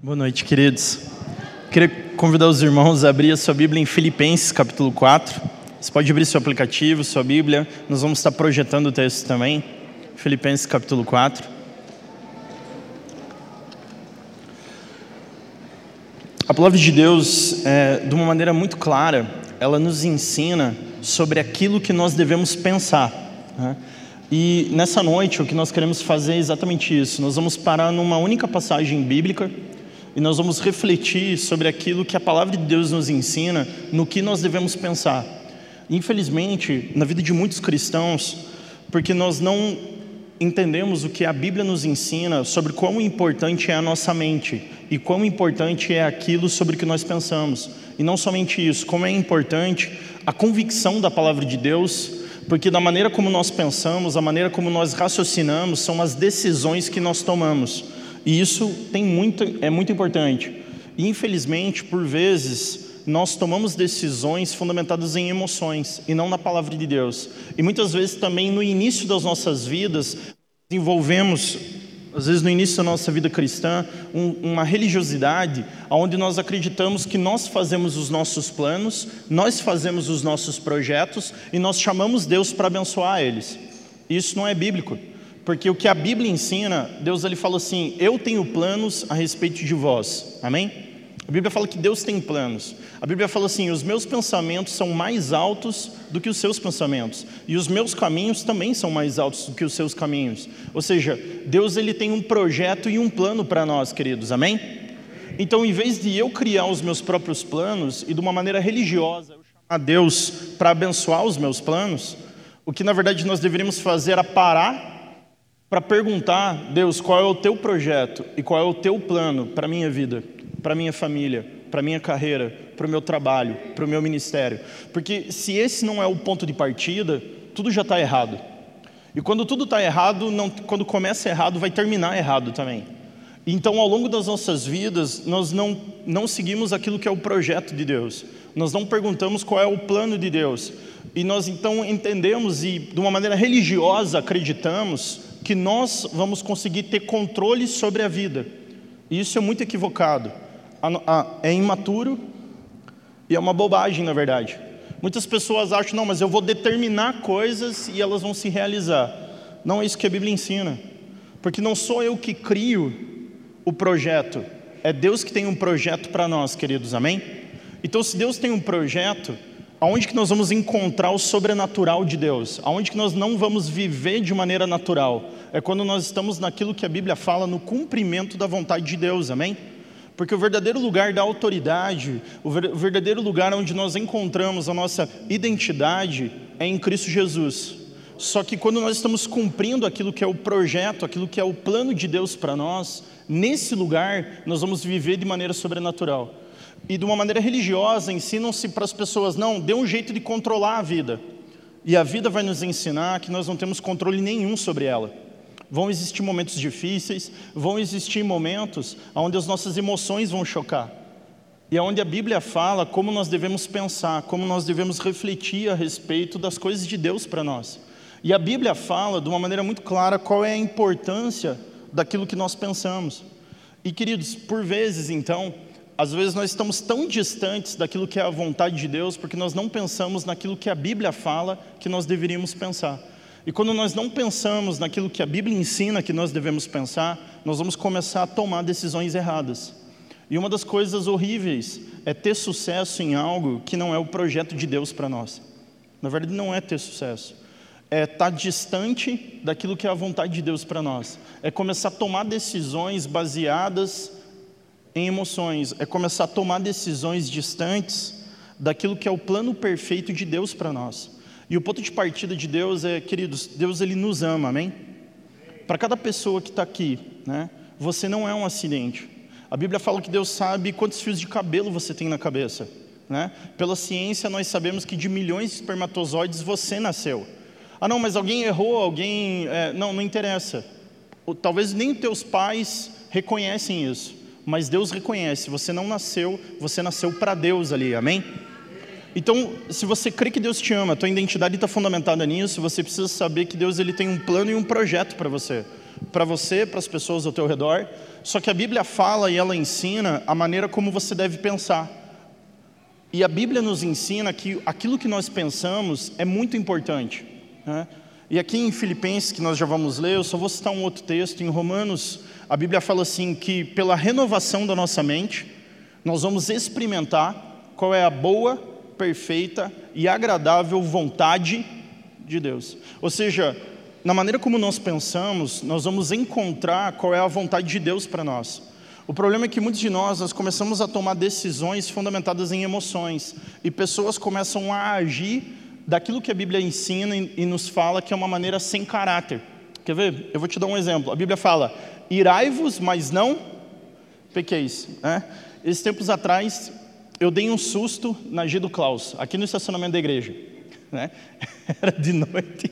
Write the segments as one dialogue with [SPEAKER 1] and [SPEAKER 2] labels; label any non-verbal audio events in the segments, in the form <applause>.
[SPEAKER 1] Boa noite, queridos. Queria convidar os irmãos a abrir a sua Bíblia em Filipenses, capítulo 4. Você pode abrir seu aplicativo, sua Bíblia. Nós vamos estar projetando o texto também. Filipenses, capítulo 4. A palavra de Deus, é, de uma maneira muito clara, ela nos ensina sobre aquilo que nós devemos pensar. Né? E nessa noite, o que nós queremos fazer é exatamente isso. Nós vamos parar numa única passagem bíblica e nós vamos refletir sobre aquilo que a palavra de Deus nos ensina, no que nós devemos pensar. Infelizmente, na vida de muitos cristãos, porque nós não entendemos o que a Bíblia nos ensina sobre quão importante é a nossa mente e quão importante é aquilo sobre o que nós pensamos. E não somente isso, como é importante a convicção da palavra de Deus, porque da maneira como nós pensamos, a maneira como nós raciocinamos, são as decisões que nós tomamos. E isso tem muito, é muito importante. Infelizmente, por vezes, nós tomamos decisões fundamentadas em emoções e não na palavra de Deus. E muitas vezes também no início das nossas vidas, desenvolvemos, às vezes no início da nossa vida cristã, um, uma religiosidade onde nós acreditamos que nós fazemos os nossos planos, nós fazemos os nossos projetos e nós chamamos Deus para abençoar eles. Isso não é bíblico. Porque o que a Bíblia ensina, Deus ele fala assim: Eu tenho planos a respeito de vós. Amém? A Bíblia fala que Deus tem planos. A Bíblia fala assim: Os meus pensamentos são mais altos do que os seus pensamentos, e os meus caminhos também são mais altos do que os seus caminhos. Ou seja, Deus ele tem um projeto e um plano para nós, queridos. Amém? Então, em vez de eu criar os meus próprios planos e de uma maneira religiosa eu chamar Deus para abençoar os meus planos, o que na verdade nós deveríamos fazer é parar para perguntar, Deus, qual é o teu projeto e qual é o teu plano para a minha vida, para a minha família, para a minha carreira, para o meu trabalho, para o meu ministério. Porque se esse não é o ponto de partida, tudo já está errado. E quando tudo está errado, não, quando começa errado, vai terminar errado também. Então, ao longo das nossas vidas, nós não, não seguimos aquilo que é o projeto de Deus. Nós não perguntamos qual é o plano de Deus. E nós então entendemos e, de uma maneira religiosa, acreditamos que nós vamos conseguir ter controle sobre a vida. E isso é muito equivocado. É imaturo e é uma bobagem, na verdade. Muitas pessoas acham, não, mas eu vou determinar coisas e elas vão se realizar. Não é isso que a Bíblia ensina. Porque não sou eu que crio o projeto, é Deus que tem um projeto para nós, queridos, amém? Então, se Deus tem um projeto, aonde que nós vamos encontrar o sobrenatural de Deus? Aonde que nós não vamos viver de maneira natural? É quando nós estamos naquilo que a Bíblia fala, no cumprimento da vontade de Deus, amém? Porque o verdadeiro lugar da autoridade, o verdadeiro lugar onde nós encontramos a nossa identidade é em Cristo Jesus. Só que quando nós estamos cumprindo aquilo que é o projeto, aquilo que é o plano de Deus para nós, nesse lugar nós vamos viver de maneira sobrenatural e de uma maneira religiosa ensinam-se para as pessoas: não, dê um jeito de controlar a vida. E a vida vai nos ensinar que nós não temos controle nenhum sobre ela. Vão existir momentos difíceis, vão existir momentos onde as nossas emoções vão chocar. E é onde a Bíblia fala como nós devemos pensar, como nós devemos refletir a respeito das coisas de Deus para nós. E a Bíblia fala de uma maneira muito clara qual é a importância daquilo que nós pensamos. E queridos, por vezes então, às vezes nós estamos tão distantes daquilo que é a vontade de Deus porque nós não pensamos naquilo que a Bíblia fala que nós deveríamos pensar. E quando nós não pensamos naquilo que a Bíblia ensina que nós devemos pensar, nós vamos começar a tomar decisões erradas. E uma das coisas horríveis é ter sucesso em algo que não é o projeto de Deus para nós. Na verdade, não é ter sucesso. É estar distante daquilo que é a vontade de Deus para nós. É começar a tomar decisões baseadas em emoções, é começar a tomar decisões distantes daquilo que é o plano perfeito de Deus para nós. E o ponto de partida de Deus é, queridos, Deus ele nos ama, amém? Para cada pessoa que está aqui, né? Você não é um acidente. A Bíblia fala que Deus sabe quantos fios de cabelo você tem na cabeça, né? Pela ciência nós sabemos que de milhões de espermatozoides você nasceu. Ah, não, mas alguém errou, alguém, é, não, não interessa. Talvez nem teus pais reconhecem isso mas Deus reconhece, você não nasceu, você nasceu para Deus ali, amém? Então, se você crê que Deus te ama, a tua identidade está fundamentada nisso, você precisa saber que Deus ele tem um plano e um projeto para você. para você, para as pessoas ao teu redor. Só que a Bíblia fala e ela ensina a maneira como você deve pensar. E a Bíblia nos ensina que aquilo que nós pensamos é muito importante. Né? E aqui em Filipenses, que nós já vamos ler, eu só vou citar um outro texto. Em Romanos, a Bíblia fala assim: que pela renovação da nossa mente, nós vamos experimentar qual é a boa, perfeita e agradável vontade de Deus. Ou seja, na maneira como nós pensamos, nós vamos encontrar qual é a vontade de Deus para nós. O problema é que muitos de nós, nós começamos a tomar decisões fundamentadas em emoções e pessoas começam a agir daquilo que a Bíblia ensina e nos fala que é uma maneira sem caráter. Quer ver? Eu vou te dar um exemplo. A Bíblia fala: irai-vos, mas não pequeis. Né? Esses tempos atrás, eu dei um susto na G do Klaus, aqui no estacionamento da igreja. <laughs> Né? Era de noite.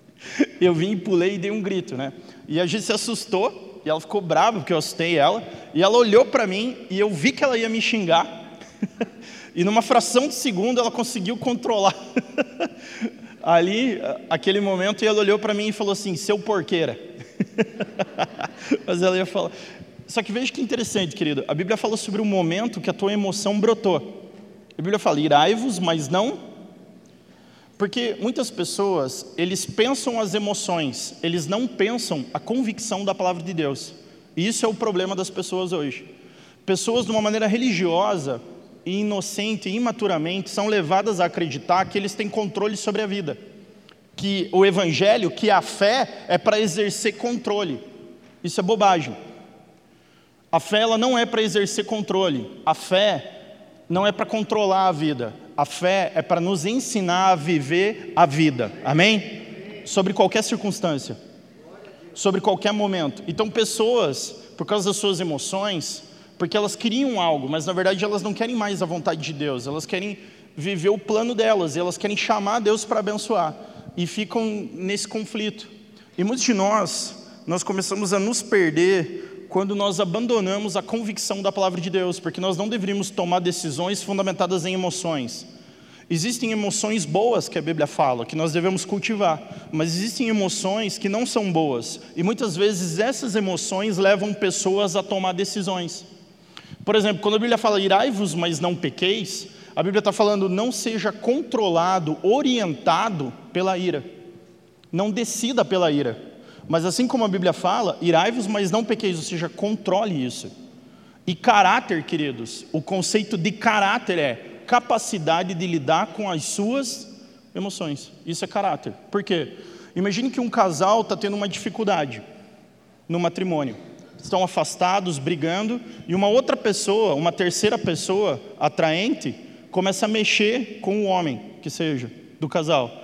[SPEAKER 1] <laughs> Eu vim, pulei e dei um grito. Né? E a gente se assustou e ela ficou brava porque eu assustei ela, e ela olhou para mim e eu vi que ela ia me xingar. <laughs> e numa fração de segundo ela conseguiu controlar. Ali, aquele momento, e ela olhou para mim e falou assim: "Seu porqueira". <laughs> Mas ela ia falar. Só que veja que interessante, querido. A Bíblia fala sobre o momento que a tua emoção brotou. A Bíblia fala: "Irai-vos, mas não porque muitas pessoas, eles pensam as emoções, eles não pensam a convicção da palavra de Deus. E isso é o problema das pessoas hoje. Pessoas, de uma maneira religiosa inocente e imaturamente, são levadas a acreditar que eles têm controle sobre a vida. Que o evangelho, que a fé é para exercer controle. Isso é bobagem. A fé ela não é para exercer controle. A fé não é para controlar a vida. A fé é para nos ensinar a viver a vida. Amém? Sobre qualquer circunstância. Sobre qualquer momento. Então, pessoas, por causa das suas emoções, porque elas queriam algo, mas na verdade elas não querem mais a vontade de Deus, elas querem viver o plano delas, elas querem chamar Deus para abençoar e ficam nesse conflito. E muitos de nós, nós começamos a nos perder quando nós abandonamos a convicção da palavra de Deus, porque nós não deveríamos tomar decisões fundamentadas em emoções. Existem emoções boas que a Bíblia fala, que nós devemos cultivar, mas existem emoções que não são boas, e muitas vezes essas emoções levam pessoas a tomar decisões. Por exemplo, quando a Bíblia fala irai-vos, mas não pequeis, a Bíblia está falando não seja controlado, orientado pela ira, não decida pela ira. Mas assim como a Bíblia fala, irai-vos, mas não pequeis, ou seja, controle isso. E caráter, queridos, o conceito de caráter é capacidade de lidar com as suas emoções. Isso é caráter. Por quê? Imagine que um casal está tendo uma dificuldade no matrimônio. Estão afastados, brigando, e uma outra pessoa, uma terceira pessoa atraente, começa a mexer com o homem, que seja, do casal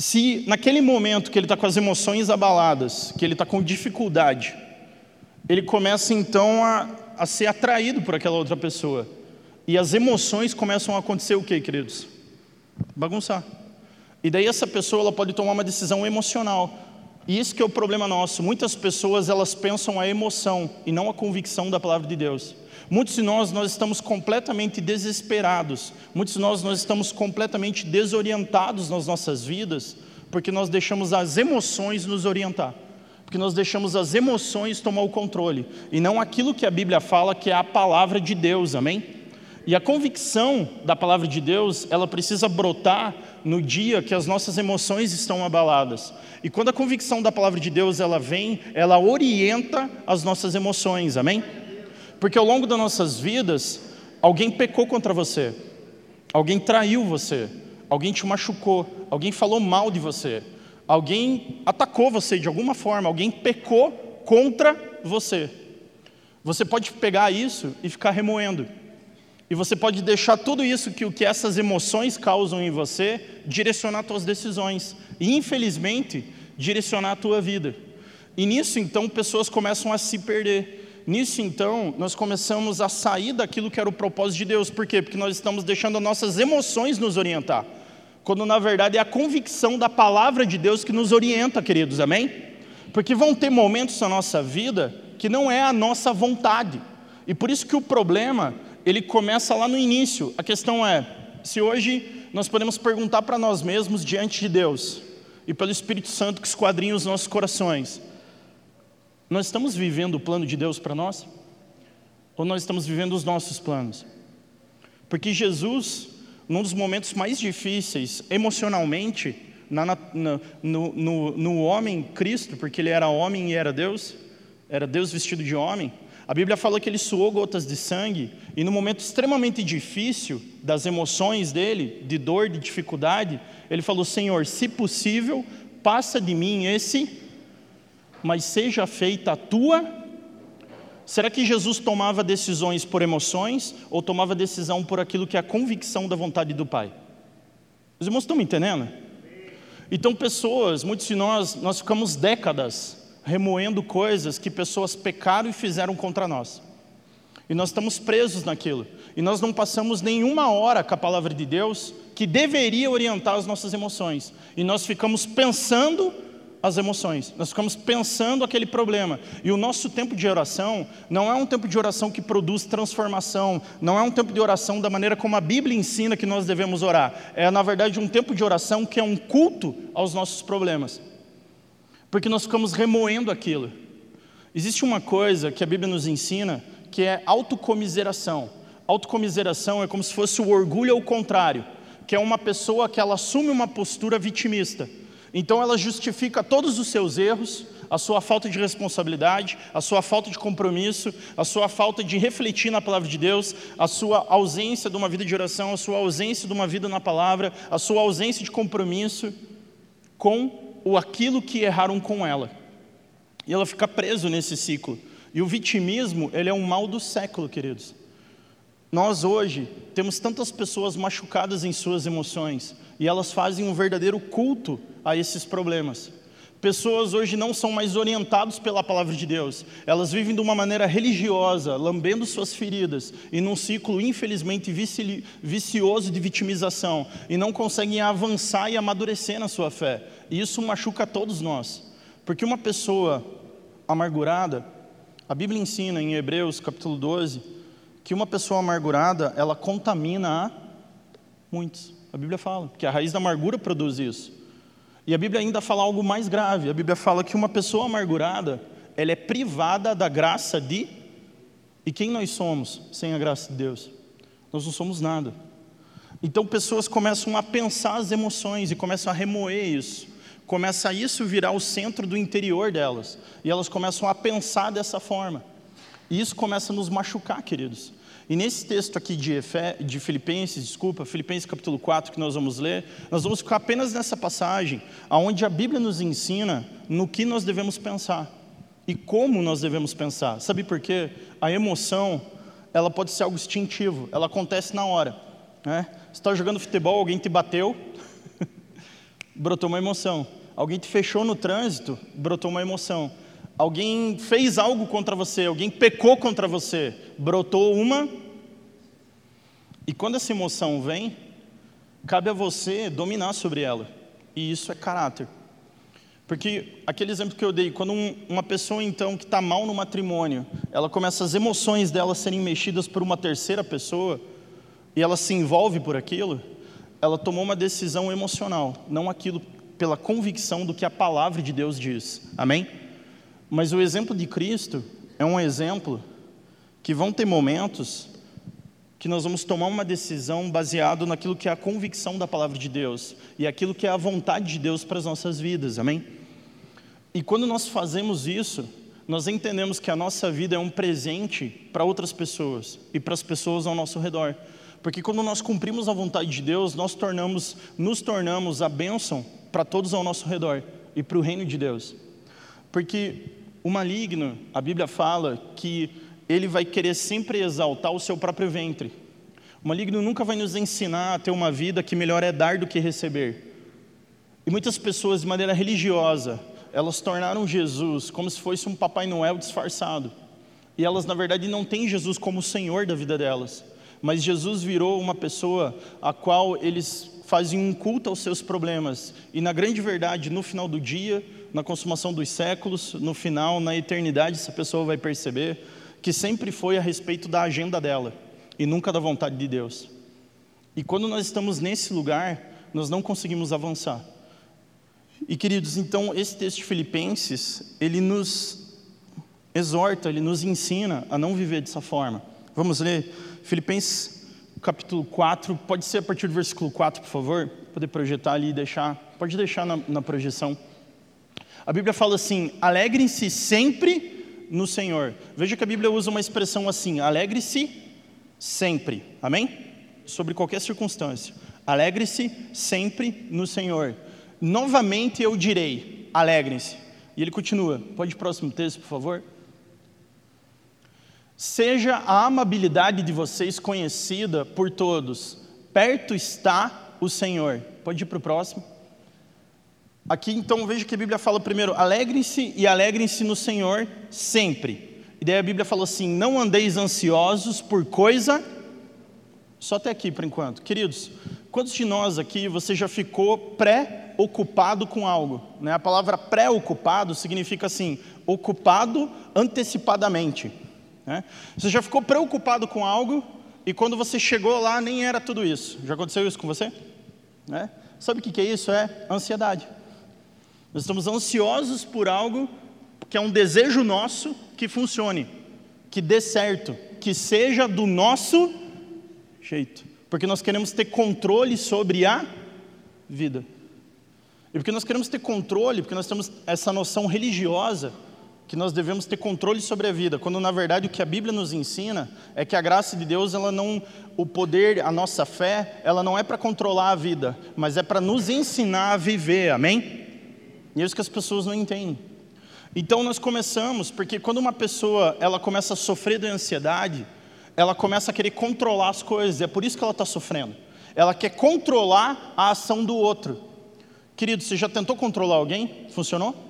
[SPEAKER 1] se naquele momento que ele está com as emoções abaladas, que ele está com dificuldade, ele começa então a, a ser atraído por aquela outra pessoa. E as emoções começam a acontecer o que, queridos? Bagunçar. E daí essa pessoa ela pode tomar uma decisão emocional. E isso que é o problema nosso. Muitas pessoas elas pensam a emoção e não a convicção da palavra de Deus. Muitos de nós, nós estamos completamente desesperados. Muitos de nós, nós estamos completamente desorientados nas nossas vidas, porque nós deixamos as emoções nos orientar. Porque nós deixamos as emoções tomar o controle. E não aquilo que a Bíblia fala, que é a palavra de Deus, amém? E a convicção da palavra de Deus, ela precisa brotar no dia que as nossas emoções estão abaladas. E quando a convicção da palavra de Deus ela vem, ela orienta as nossas emoções, amém? Porque ao longo das nossas vidas, alguém pecou contra você, alguém traiu você, alguém te machucou, alguém falou mal de você, alguém atacou você de alguma forma, alguém pecou contra você. Você pode pegar isso e ficar remoendo. E você pode deixar tudo isso que o que essas emoções causam em você direcionar suas decisões e infelizmente direcionar a tua vida. E nisso então pessoas começam a se perder. Nisso, então, nós começamos a sair daquilo que era o propósito de Deus. Por quê? Porque nós estamos deixando as nossas emoções nos orientar. Quando, na verdade, é a convicção da palavra de Deus que nos orienta, queridos, amém? Porque vão ter momentos na nossa vida que não é a nossa vontade. E por isso que o problema, ele começa lá no início. A questão é, se hoje nós podemos perguntar para nós mesmos diante de Deus e pelo Espírito Santo que esquadrinha os nossos corações, Nós estamos vivendo o plano de Deus para nós? Ou nós estamos vivendo os nossos planos? Porque Jesus, num dos momentos mais difíceis emocionalmente, na, na, no, no, no homem Cristo, porque ele era homem e era Deus, era Deus vestido de homem, a Bíblia fala que ele suou gotas de sangue, e no momento extremamente difícil das emoções dele, de dor, de dificuldade, ele falou: Senhor, se possível, passa de mim esse, mas seja feita a tua. Será que Jesus tomava decisões por emoções ou tomava decisão por aquilo que é a convicção da vontade do Pai? Os irmãos estão me entendendo? Então, pessoas, muitos de nós, nós ficamos décadas remoendo coisas que pessoas pecaram e fizeram contra nós. E nós estamos presos naquilo. E nós não passamos nenhuma hora com a palavra de Deus que deveria orientar as nossas emoções. E nós ficamos pensando as emoções, nós ficamos pensando aquele problema. E o nosso tempo de oração não é um tempo de oração que produz transformação, não é um tempo de oração da maneira como a Bíblia ensina que nós devemos orar. É, na verdade, um tempo de oração que é um culto aos nossos problemas porque nós ficamos remoendo aquilo. Existe uma coisa que a Bíblia nos ensina que é autocomiseração. Autocomiseração é como se fosse o orgulho ao contrário, que é uma pessoa que ela assume uma postura vitimista. Então ela justifica todos os seus erros, a sua falta de responsabilidade, a sua falta de compromisso, a sua falta de refletir na palavra de Deus, a sua ausência de uma vida de oração, a sua ausência de uma vida na palavra, a sua ausência de compromisso com ou aquilo que erraram com ela. E ela fica presa nesse ciclo. E o vitimismo, ele é um mal do século, queridos. Nós hoje temos tantas pessoas machucadas em suas emoções e elas fazem um verdadeiro culto a esses problemas. Pessoas hoje não são mais orientadas pela palavra de Deus, elas vivem de uma maneira religiosa, lambendo suas feridas, e num ciclo, infelizmente, vicioso de vitimização, e não conseguem avançar e amadurecer na sua fé. E isso machuca todos nós, porque uma pessoa amargurada, a Bíblia ensina em Hebreus capítulo 12, que uma pessoa amargurada, ela contamina a muitos. A Bíblia fala que a raiz da amargura produz isso. E a Bíblia ainda fala algo mais grave. A Bíblia fala que uma pessoa amargurada, ela é privada da graça de E quem nós somos sem a graça de Deus? Nós não somos nada. Então pessoas começam a pensar as emoções e começam a remoer isso. Começa isso virar o centro do interior delas. E elas começam a pensar dessa forma. E isso começa a nos machucar, queridos. E nesse texto aqui de, Efe, de Filipenses, desculpa, Filipenses capítulo 4 que nós vamos ler, nós vamos ficar apenas nessa passagem, onde a Bíblia nos ensina no que nós devemos pensar e como nós devemos pensar. Sabe por quê? A emoção, ela pode ser algo instintivo, ela acontece na hora. Né? Você está jogando futebol, alguém te bateu, <laughs> brotou uma emoção. Alguém te fechou no trânsito, brotou uma emoção. Alguém fez algo contra você, alguém pecou contra você, brotou uma. E quando essa emoção vem, cabe a você dominar sobre ela. E isso é caráter. Porque aquele exemplo que eu dei, quando um, uma pessoa então que está mal no matrimônio, ela começa as emoções dela serem mexidas por uma terceira pessoa, e ela se envolve por aquilo, ela tomou uma decisão emocional, não aquilo pela convicção do que a palavra de Deus diz. Amém? Mas o exemplo de Cristo é um exemplo que vão ter momentos que nós vamos tomar uma decisão baseado naquilo que é a convicção da palavra de Deus e aquilo que é a vontade de Deus para as nossas vidas, amém? E quando nós fazemos isso, nós entendemos que a nossa vida é um presente para outras pessoas e para as pessoas ao nosso redor. Porque quando nós cumprimos a vontade de Deus, nós tornamos, nos tornamos a bênção para todos ao nosso redor e para o reino de Deus. Porque o maligno, a Bíblia fala que ele vai querer sempre exaltar o seu próprio ventre. O maligno nunca vai nos ensinar a ter uma vida que melhor é dar do que receber. E muitas pessoas, de maneira religiosa, elas tornaram Jesus como se fosse um Papai Noel disfarçado. E elas, na verdade, não têm Jesus como o Senhor da vida delas. Mas Jesus virou uma pessoa a qual eles fazem um culto aos seus problemas. E, na grande verdade, no final do dia, na consumação dos séculos, no final, na eternidade, essa pessoa vai perceber que sempre foi a respeito da agenda dela e nunca da vontade de Deus. E quando nós estamos nesse lugar, nós não conseguimos avançar. E queridos, então esse texto de Filipenses, ele nos exorta, ele nos ensina a não viver dessa forma. Vamos ler Filipenses capítulo 4, pode ser a partir do versículo 4, por favor? Poder projetar ali e deixar, pode deixar na, na projeção. A Bíblia fala assim: alegrem-se sempre no Senhor. Veja que a Bíblia usa uma expressão assim: alegre-se sempre, amém? Sobre qualquer circunstância. Alegre-se sempre no Senhor. Novamente eu direi: alegrem-se. E ele continua. Pode próximo texto, por favor? Seja a amabilidade de vocês conhecida por todos. Perto está o Senhor. Pode ir para o próximo. Aqui então veja que a Bíblia fala primeiro: alegrem-se e alegrem-se no Senhor sempre. E daí a Bíblia falou assim: não andeis ansiosos por coisa. Só até aqui por enquanto. Queridos, quantos de nós aqui você já ficou pré-ocupado com algo? Né? A palavra pré-ocupado significa assim: ocupado antecipadamente. Né? Você já ficou preocupado com algo e quando você chegou lá nem era tudo isso. Já aconteceu isso com você? Né? Sabe o que é isso? É ansiedade. Nós estamos ansiosos por algo que é um desejo nosso que funcione, que dê certo, que seja do nosso jeito. Porque nós queremos ter controle sobre a vida. E porque nós queremos ter controle, porque nós temos essa noção religiosa que nós devemos ter controle sobre a vida, quando na verdade o que a Bíblia nos ensina é que a graça de Deus, ela não, o poder, a nossa fé, ela não é para controlar a vida, mas é para nos ensinar a viver, amém? E é isso que as pessoas não entendem. Então nós começamos, porque quando uma pessoa ela começa a sofrer de ansiedade, ela começa a querer controlar as coisas, é por isso que ela está sofrendo. Ela quer controlar a ação do outro. Querido, você já tentou controlar alguém? Funcionou?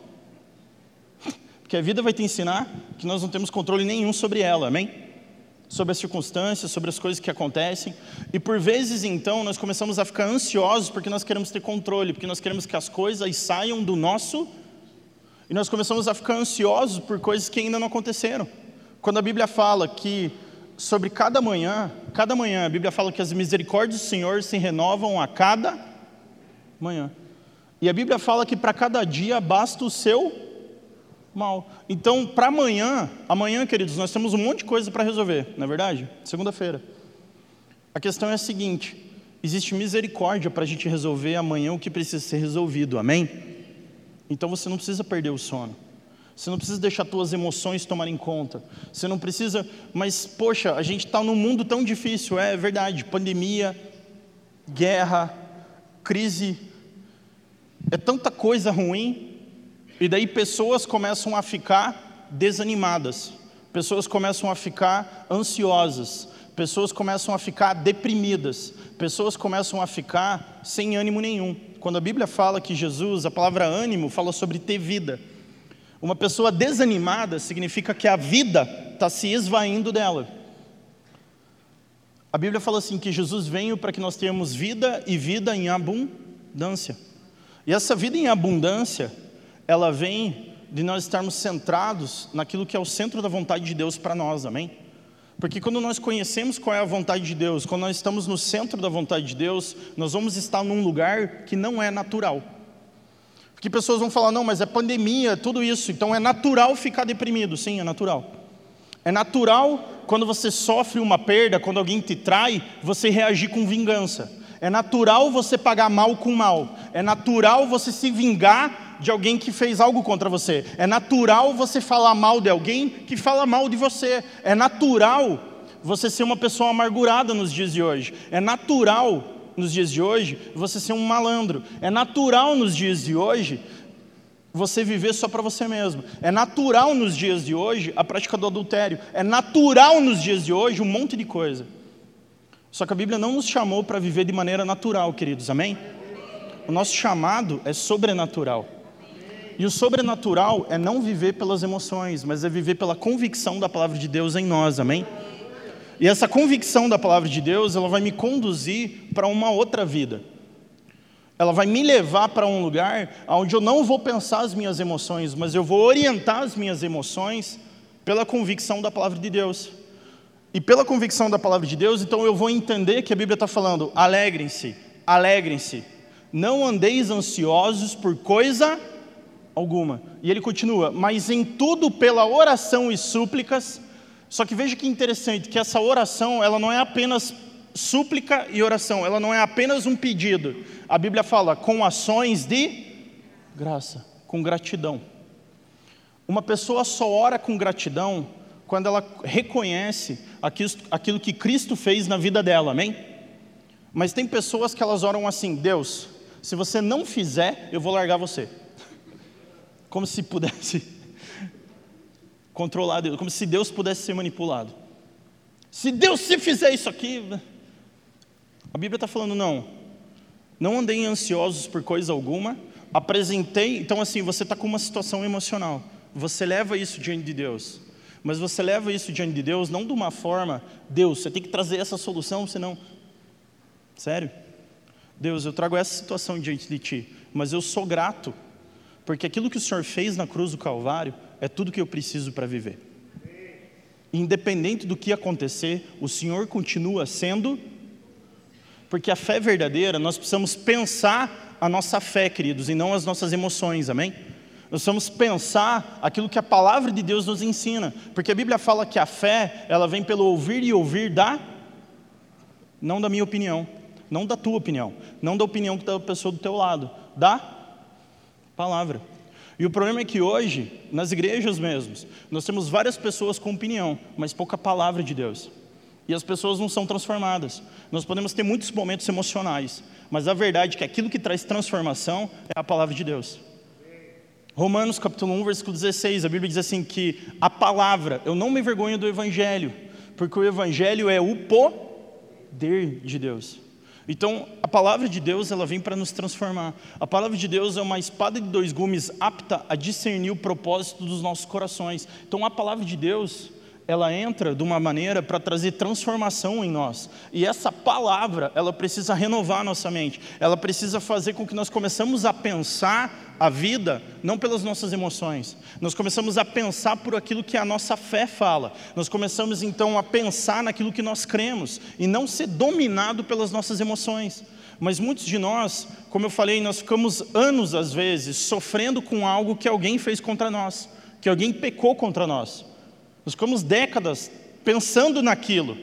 [SPEAKER 1] Porque a vida vai te ensinar que nós não temos controle nenhum sobre ela, amém? Sobre as circunstâncias, sobre as coisas que acontecem. E por vezes, então, nós começamos a ficar ansiosos porque nós queremos ter controle, porque nós queremos que as coisas saiam do nosso. E nós começamos a ficar ansiosos por coisas que ainda não aconteceram. Quando a Bíblia fala que sobre cada manhã, cada manhã, a Bíblia fala que as misericórdias do Senhor se renovam a cada manhã. E a Bíblia fala que para cada dia basta o seu mal. Então, para amanhã, amanhã, queridos, nós temos um monte de coisa para resolver, não é verdade? Segunda-feira. A questão é a seguinte: existe misericórdia para a gente resolver amanhã o que precisa ser resolvido, amém? Então você não precisa perder o sono. Você não precisa deixar suas emoções tomarem conta. Você não precisa, mas poxa, a gente está num mundo tão difícil, é verdade. Pandemia, guerra, crise, é tanta coisa ruim e daí pessoas começam a ficar desanimadas, pessoas começam a ficar ansiosas, pessoas começam a ficar deprimidas, pessoas começam a ficar sem ânimo nenhum. Quando a Bíblia fala que Jesus, a palavra ânimo, fala sobre ter vida. Uma pessoa desanimada significa que a vida está se esvaindo dela. A Bíblia fala assim que Jesus veio para que nós tenhamos vida e vida em abundância. E essa vida em abundância ela vem de nós estarmos centrados naquilo que é o centro da vontade de Deus para nós, amém? Porque quando nós conhecemos qual é a vontade de Deus, quando nós estamos no centro da vontade de Deus, nós vamos estar num lugar que não é natural. Porque pessoas vão falar, não, mas é pandemia, tudo isso, então é natural ficar deprimido. Sim, é natural. É natural quando você sofre uma perda, quando alguém te trai, você reagir com vingança. É natural você pagar mal com mal. É natural você se vingar de alguém que fez algo contra você. É natural você falar mal de alguém que fala mal de você. É natural você ser uma pessoa amargurada nos dias de hoje. É natural nos dias de hoje você ser um malandro. É natural nos dias de hoje você viver só para você mesmo. É natural nos dias de hoje a prática do adultério. É natural nos dias de hoje um monte de coisa. Só que a Bíblia não nos chamou para viver de maneira natural, queridos, amém? O nosso chamado é sobrenatural. E o sobrenatural é não viver pelas emoções, mas é viver pela convicção da palavra de Deus em nós, amém? E essa convicção da palavra de Deus, ela vai me conduzir para uma outra vida. Ela vai me levar para um lugar onde eu não vou pensar as minhas emoções, mas eu vou orientar as minhas emoções pela convicção da palavra de Deus. E pela convicção da palavra de Deus, então eu vou entender que a Bíblia está falando: alegrem-se, alegrem-se, não andeis ansiosos por coisa alguma. E ele continua: Mas em tudo pela oração e súplicas. Só que veja que interessante, que essa oração, ela não é apenas súplica e oração, ela não é apenas um pedido. A Bíblia fala com ações de graça, com gratidão. Uma pessoa só ora com gratidão quando ela reconhece aquilo que Cristo fez na vida dela, amém? Mas tem pessoas que elas oram assim: Deus, se você não fizer, eu vou largar você. Como se pudesse <laughs> controlar Deus, como se Deus pudesse ser manipulado. Se Deus se fizer isso aqui, a Bíblia está falando não. Não andei ansiosos por coisa alguma. Apresentei, então assim, você está com uma situação emocional. Você leva isso diante de Deus. Mas você leva isso diante de Deus não de uma forma, Deus, você tem que trazer essa solução, senão. Sério? Deus, eu trago essa situação diante de Ti, mas eu sou grato, porque aquilo que o Senhor fez na cruz do Calvário é tudo que eu preciso para viver. Independente do que acontecer, o Senhor continua sendo, porque a fé verdadeira, nós precisamos pensar a nossa fé, queridos, e não as nossas emoções, amém? Nós precisamos pensar aquilo que a palavra de Deus nos ensina, porque a Bíblia fala que a fé, ela vem pelo ouvir e ouvir da, não da minha opinião, não da tua opinião, não da opinião da pessoa do teu lado, da palavra. E o problema é que hoje, nas igrejas mesmos, nós temos várias pessoas com opinião, mas pouca palavra de Deus. E as pessoas não são transformadas. Nós podemos ter muitos momentos emocionais, mas a verdade é que aquilo que traz transformação é a palavra de Deus. Romanos capítulo 1, versículo 16, a Bíblia diz assim que a palavra, eu não me envergonho do evangelho, porque o evangelho é o poder de Deus. Então, a palavra de Deus, ela vem para nos transformar. A palavra de Deus é uma espada de dois gumes apta a discernir o propósito dos nossos corações. Então, a palavra de Deus, ela entra de uma maneira para trazer transformação em nós. E essa palavra, ela precisa renovar nossa mente. Ela precisa fazer com que nós começamos a pensar a vida não pelas nossas emoções. Nós começamos a pensar por aquilo que a nossa fé fala. Nós começamos então a pensar naquilo que nós cremos e não ser dominado pelas nossas emoções. Mas muitos de nós, como eu falei, nós ficamos anos às vezes sofrendo com algo que alguém fez contra nós, que alguém pecou contra nós. Nós ficamos décadas pensando naquilo,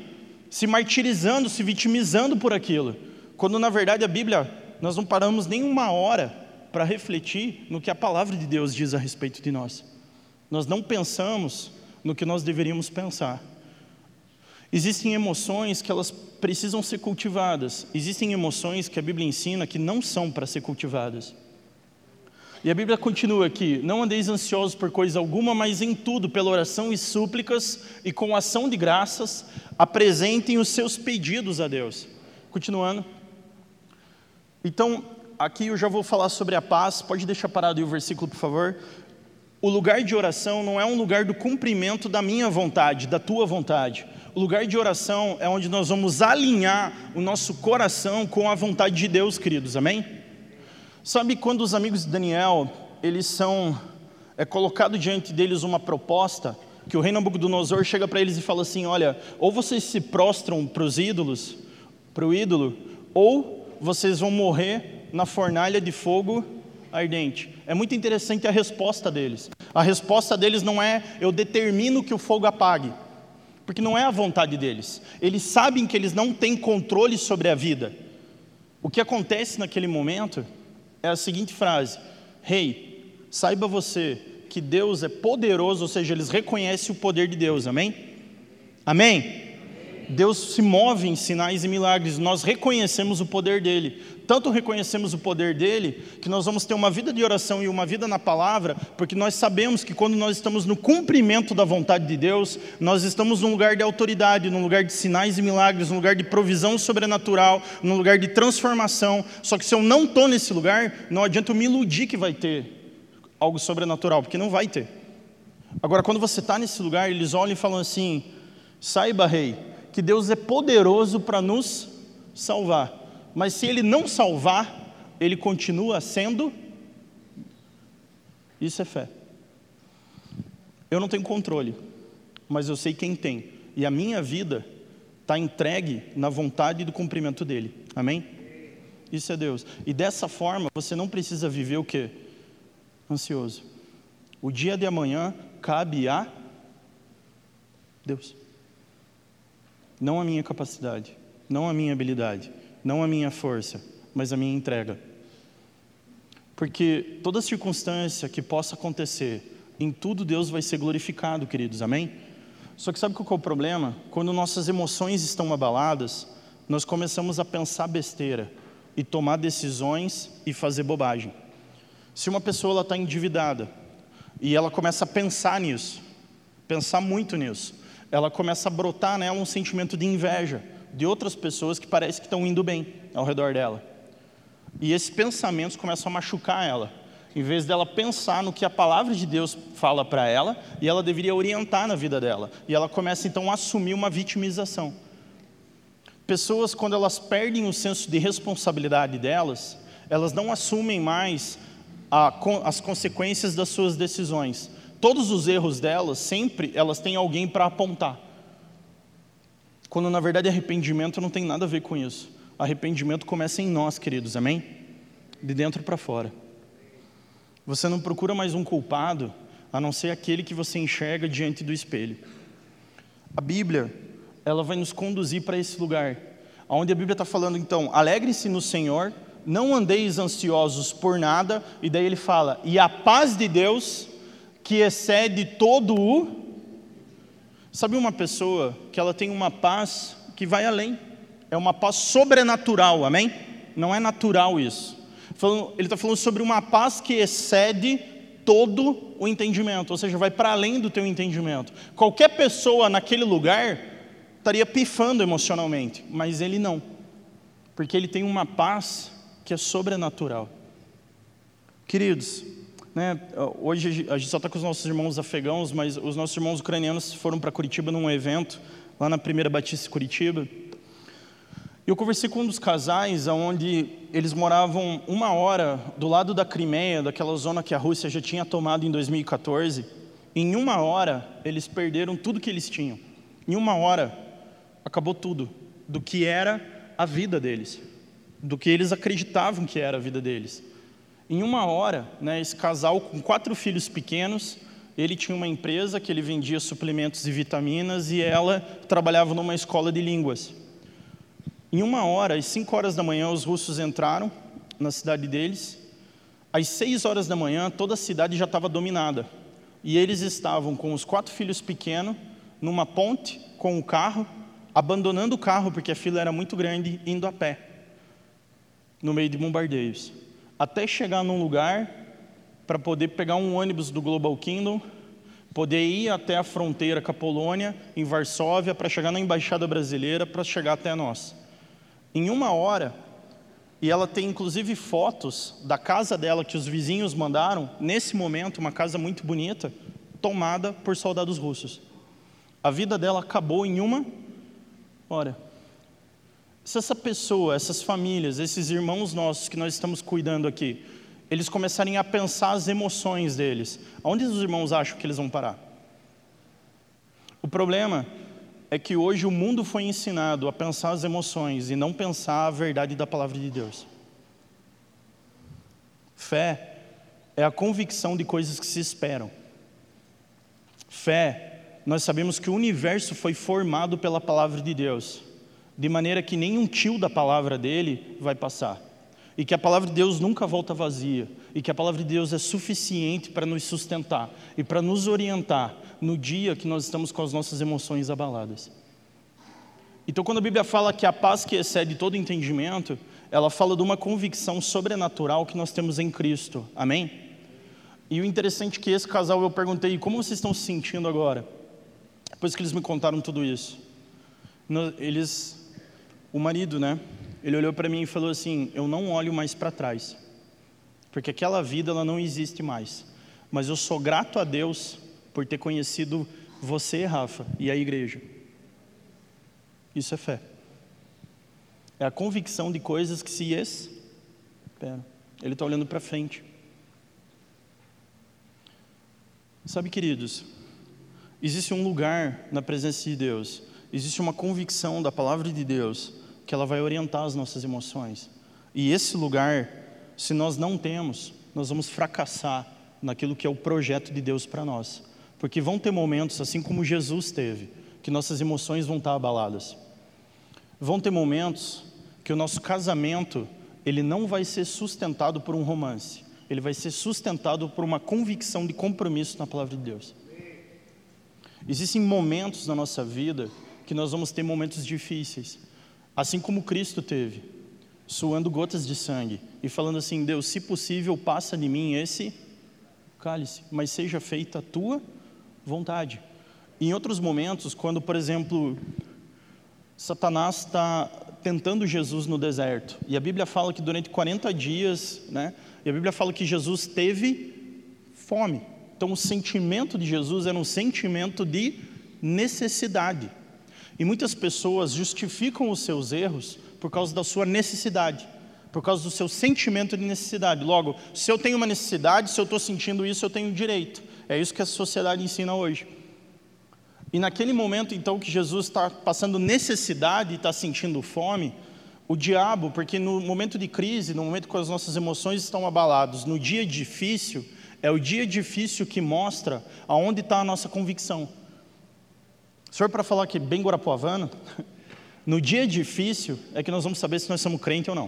[SPEAKER 1] se martirizando, se vitimizando por aquilo, quando na verdade a Bíblia, nós não paramos nem uma hora para refletir no que a palavra de Deus diz a respeito de nós. Nós não pensamos no que nós deveríamos pensar. Existem emoções que elas precisam ser cultivadas, existem emoções que a Bíblia ensina que não são para ser cultivadas. E a Bíblia continua aqui: Não andeis ansiosos por coisa alguma, mas em tudo, pela oração e súplicas e com ação de graças, apresentem os seus pedidos a Deus. Continuando. Então, aqui eu já vou falar sobre a paz. Pode deixar parado aí o versículo, por favor. O lugar de oração não é um lugar do cumprimento da minha vontade, da tua vontade. O lugar de oração é onde nós vamos alinhar o nosso coração com a vontade de Deus, queridos. Amém? Sabe quando os amigos de Daniel, eles são, é colocado diante deles uma proposta, que o rei Nabucodonosor chega para eles e fala assim, olha, ou vocês se prostram para os ídolos, para o ídolo, ou vocês vão morrer na fornalha de fogo ardente. É muito interessante a resposta deles. A resposta deles não é eu determino que o fogo apague, porque não é a vontade deles. Eles sabem que eles não têm controle sobre a vida. O que acontece naquele momento é a seguinte frase: Rei, hey, saiba você que Deus é poderoso, ou seja, eles reconhecem o poder de Deus, amém? Amém? Deus se move em sinais e milagres, nós reconhecemos o poder dele. Tanto reconhecemos o poder dele, que nós vamos ter uma vida de oração e uma vida na palavra, porque nós sabemos que quando nós estamos no cumprimento da vontade de Deus, nós estamos num lugar de autoridade, num lugar de sinais e milagres, num lugar de provisão sobrenatural, num lugar de transformação. Só que se eu não estou nesse lugar, não adianta eu me iludir que vai ter algo sobrenatural, porque não vai ter. Agora, quando você está nesse lugar, eles olham e falam assim: saiba, rei que Deus é poderoso para nos salvar. Mas se Ele não salvar, Ele continua sendo. Isso é fé. Eu não tenho controle, mas eu sei quem tem. E a minha vida está entregue na vontade do cumprimento dele. Amém? Isso é Deus. E dessa forma, você não precisa viver o quê? ansioso. O dia de amanhã cabe a Deus. Não a minha capacidade, não a minha habilidade, não a minha força, mas a minha entrega. Porque toda circunstância que possa acontecer, em tudo Deus vai ser glorificado, queridos, amém? Só que sabe qual é o problema? Quando nossas emoções estão abaladas, nós começamos a pensar besteira e tomar decisões e fazer bobagem. Se uma pessoa está endividada e ela começa a pensar nisso, pensar muito nisso, ela começa a brotar nela um sentimento de inveja de outras pessoas que parece que estão indo bem ao redor dela. E esses pensamentos começam a machucar ela, em vez dela pensar no que a palavra de Deus fala para ela, e ela deveria orientar na vida dela. E ela começa então a assumir uma vitimização. Pessoas, quando elas perdem o senso de responsabilidade delas, elas não assumem mais a, as consequências das suas decisões. Todos os erros delas, sempre elas têm alguém para apontar. Quando na verdade arrependimento não tem nada a ver com isso. Arrependimento começa em nós, queridos, amém? De dentro para fora. Você não procura mais um culpado, a não ser aquele que você enxerga diante do espelho. A Bíblia, ela vai nos conduzir para esse lugar, onde a Bíblia está falando então, alegre-se no Senhor, não andeis ansiosos por nada, e daí ele fala, e a paz de Deus, que excede todo o. Sabe uma pessoa que ela tem uma paz que vai além, é uma paz sobrenatural, amém? Não é natural isso. Ele está falando sobre uma paz que excede todo o entendimento, ou seja, vai para além do teu entendimento. Qualquer pessoa naquele lugar estaria pifando emocionalmente, mas ele não, porque ele tem uma paz que é sobrenatural. Queridos, né, hoje a gente só está com os nossos irmãos afegãos, mas os nossos irmãos ucranianos foram para Curitiba num evento, lá na primeira Batista Curitiba, eu conversei com um dos casais onde eles moravam uma hora do lado da Crimeia, daquela zona que a Rússia já tinha tomado em 2014. Em uma hora, eles perderam tudo que eles tinham. Em uma hora, acabou tudo do que era a vida deles, do que eles acreditavam que era a vida deles. Em uma hora, né, esse casal com quatro filhos pequenos, ele tinha uma empresa que ele vendia suplementos e vitaminas e ela trabalhava numa escola de línguas. Em uma hora, às cinco horas da manhã, os russos entraram na cidade deles. Às seis horas da manhã, toda a cidade já estava dominada. E eles estavam com os quatro filhos pequenos, numa ponte, com o carro, abandonando o carro, porque a fila era muito grande, indo a pé, no meio de bombardeios. Até chegar num lugar para poder pegar um ônibus do Global Kingdom, poder ir até a fronteira com a Polônia, em Varsóvia, para chegar na embaixada brasileira, para chegar até nós em uma hora, e ela tem inclusive fotos da casa dela que os vizinhos mandaram, nesse momento, uma casa muito bonita, tomada por soldados russos. A vida dela acabou em uma hora. Se essa pessoa, essas famílias, esses irmãos nossos que nós estamos cuidando aqui, eles começarem a pensar as emoções deles, aonde os irmãos acham que eles vão parar? O problema é que hoje o mundo foi ensinado a pensar as emoções e não pensar a verdade da palavra de Deus. Fé é a convicção de coisas que se esperam. Fé, nós sabemos que o universo foi formado pela palavra de Deus, de maneira que nenhum tio da palavra dele vai passar. E que a palavra de Deus nunca volta vazia, e que a palavra de Deus é suficiente para nos sustentar e para nos orientar no dia que nós estamos com as nossas emoções abaladas. Então, quando a Bíblia fala que a paz que excede todo entendimento, ela fala de uma convicção sobrenatural que nós temos em Cristo. Amém? E o interessante é que esse casal eu perguntei: como vocês estão se sentindo agora? Depois que eles me contaram tudo isso. Eles, o marido, né? Ele olhou para mim e falou assim: Eu não olho mais para trás, porque aquela vida ela não existe mais. Mas eu sou grato a Deus por ter conhecido você, Rafa, e a igreja. Isso é fé. É a convicção de coisas que se esperam. Ele está olhando para frente. Sabe, queridos, existe um lugar na presença de Deus, existe uma convicção da palavra de Deus que ela vai orientar as nossas emoções. E esse lugar, se nós não temos, nós vamos fracassar naquilo que é o projeto de Deus para nós. Porque vão ter momentos, assim como Jesus teve, que nossas emoções vão estar abaladas. Vão ter momentos que o nosso casamento, ele não vai ser sustentado por um romance. Ele vai ser sustentado por uma convicção de compromisso na palavra de Deus. Existem momentos na nossa vida que nós vamos ter momentos difíceis, assim como Cristo teve, suando gotas de sangue e falando assim: Deus, se possível, passa de mim esse cálice, mas seja feita a tua vontade. Em outros momentos, quando, por exemplo, Satanás está tentando Jesus no deserto, e a Bíblia fala que durante 40 dias, né, e a Bíblia fala que Jesus teve fome. Então, o sentimento de Jesus era um sentimento de necessidade. E muitas pessoas justificam os seus erros por causa da sua necessidade por causa do seu sentimento de necessidade. Logo, se eu tenho uma necessidade, se eu estou sentindo isso, eu tenho direito. É isso que a sociedade ensina hoje. E naquele momento, então, que Jesus está passando necessidade e está sentindo fome, o diabo, porque no momento de crise, no momento que as nossas emoções estão abaladas, no dia difícil, é o dia difícil que mostra aonde está a nossa convicção. Senhor, para falar aqui bem guarapuavano, <laughs> no dia difícil é que nós vamos saber se nós somos crente ou não.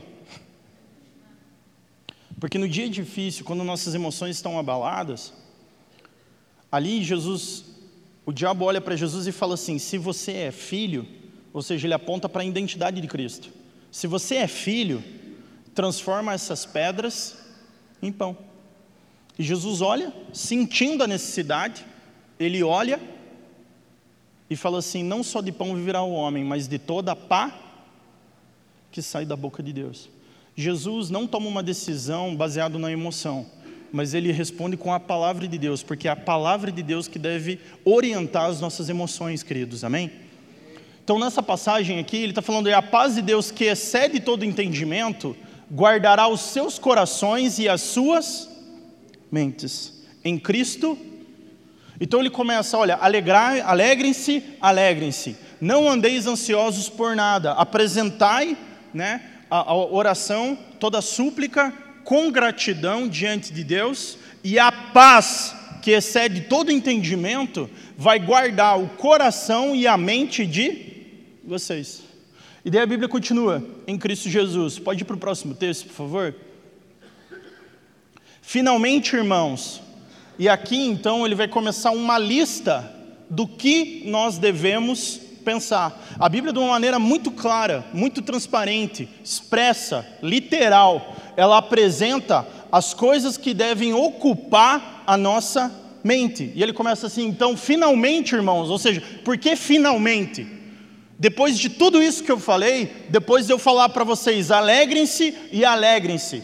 [SPEAKER 1] Porque no dia difícil, quando nossas emoções estão abaladas, ali Jesus, o diabo olha para Jesus e fala assim: se você é filho, ou seja, ele aponta para a identidade de Cristo. Se você é filho, transforma essas pedras em pão. E Jesus olha, sentindo a necessidade, ele olha e fala assim: não só de pão viverá o homem, mas de toda a pá que sai da boca de Deus. Jesus não toma uma decisão baseada na emoção, mas ele responde com a palavra de Deus, porque é a palavra de Deus que deve orientar as nossas emoções, queridos, amém? Então, nessa passagem aqui, ele está falando: é a paz de Deus que excede todo entendimento, guardará os seus corações e as suas mentes em Cristo. Então ele começa, olha, alegrem-se, alegrem-se, não andeis ansiosos por nada, apresentai, né, a, oração, toda súplica com gratidão diante de Deus, e a paz que excede todo entendimento vai guardar o coração e a mente de vocês. E daí a Bíblia continua em Cristo Jesus. Pode ir para o próximo texto, por favor? Finalmente, irmãos, e aqui então ele vai começar uma lista do que nós devemos pensar. A Bíblia, de uma maneira muito clara, muito transparente, expressa, literal, ela apresenta as coisas que devem ocupar a nossa mente. E ele começa assim: então, finalmente, irmãos, ou seja, por que finalmente? Depois de tudo isso que eu falei, depois de eu falar para vocês, alegrem-se e alegrem-se,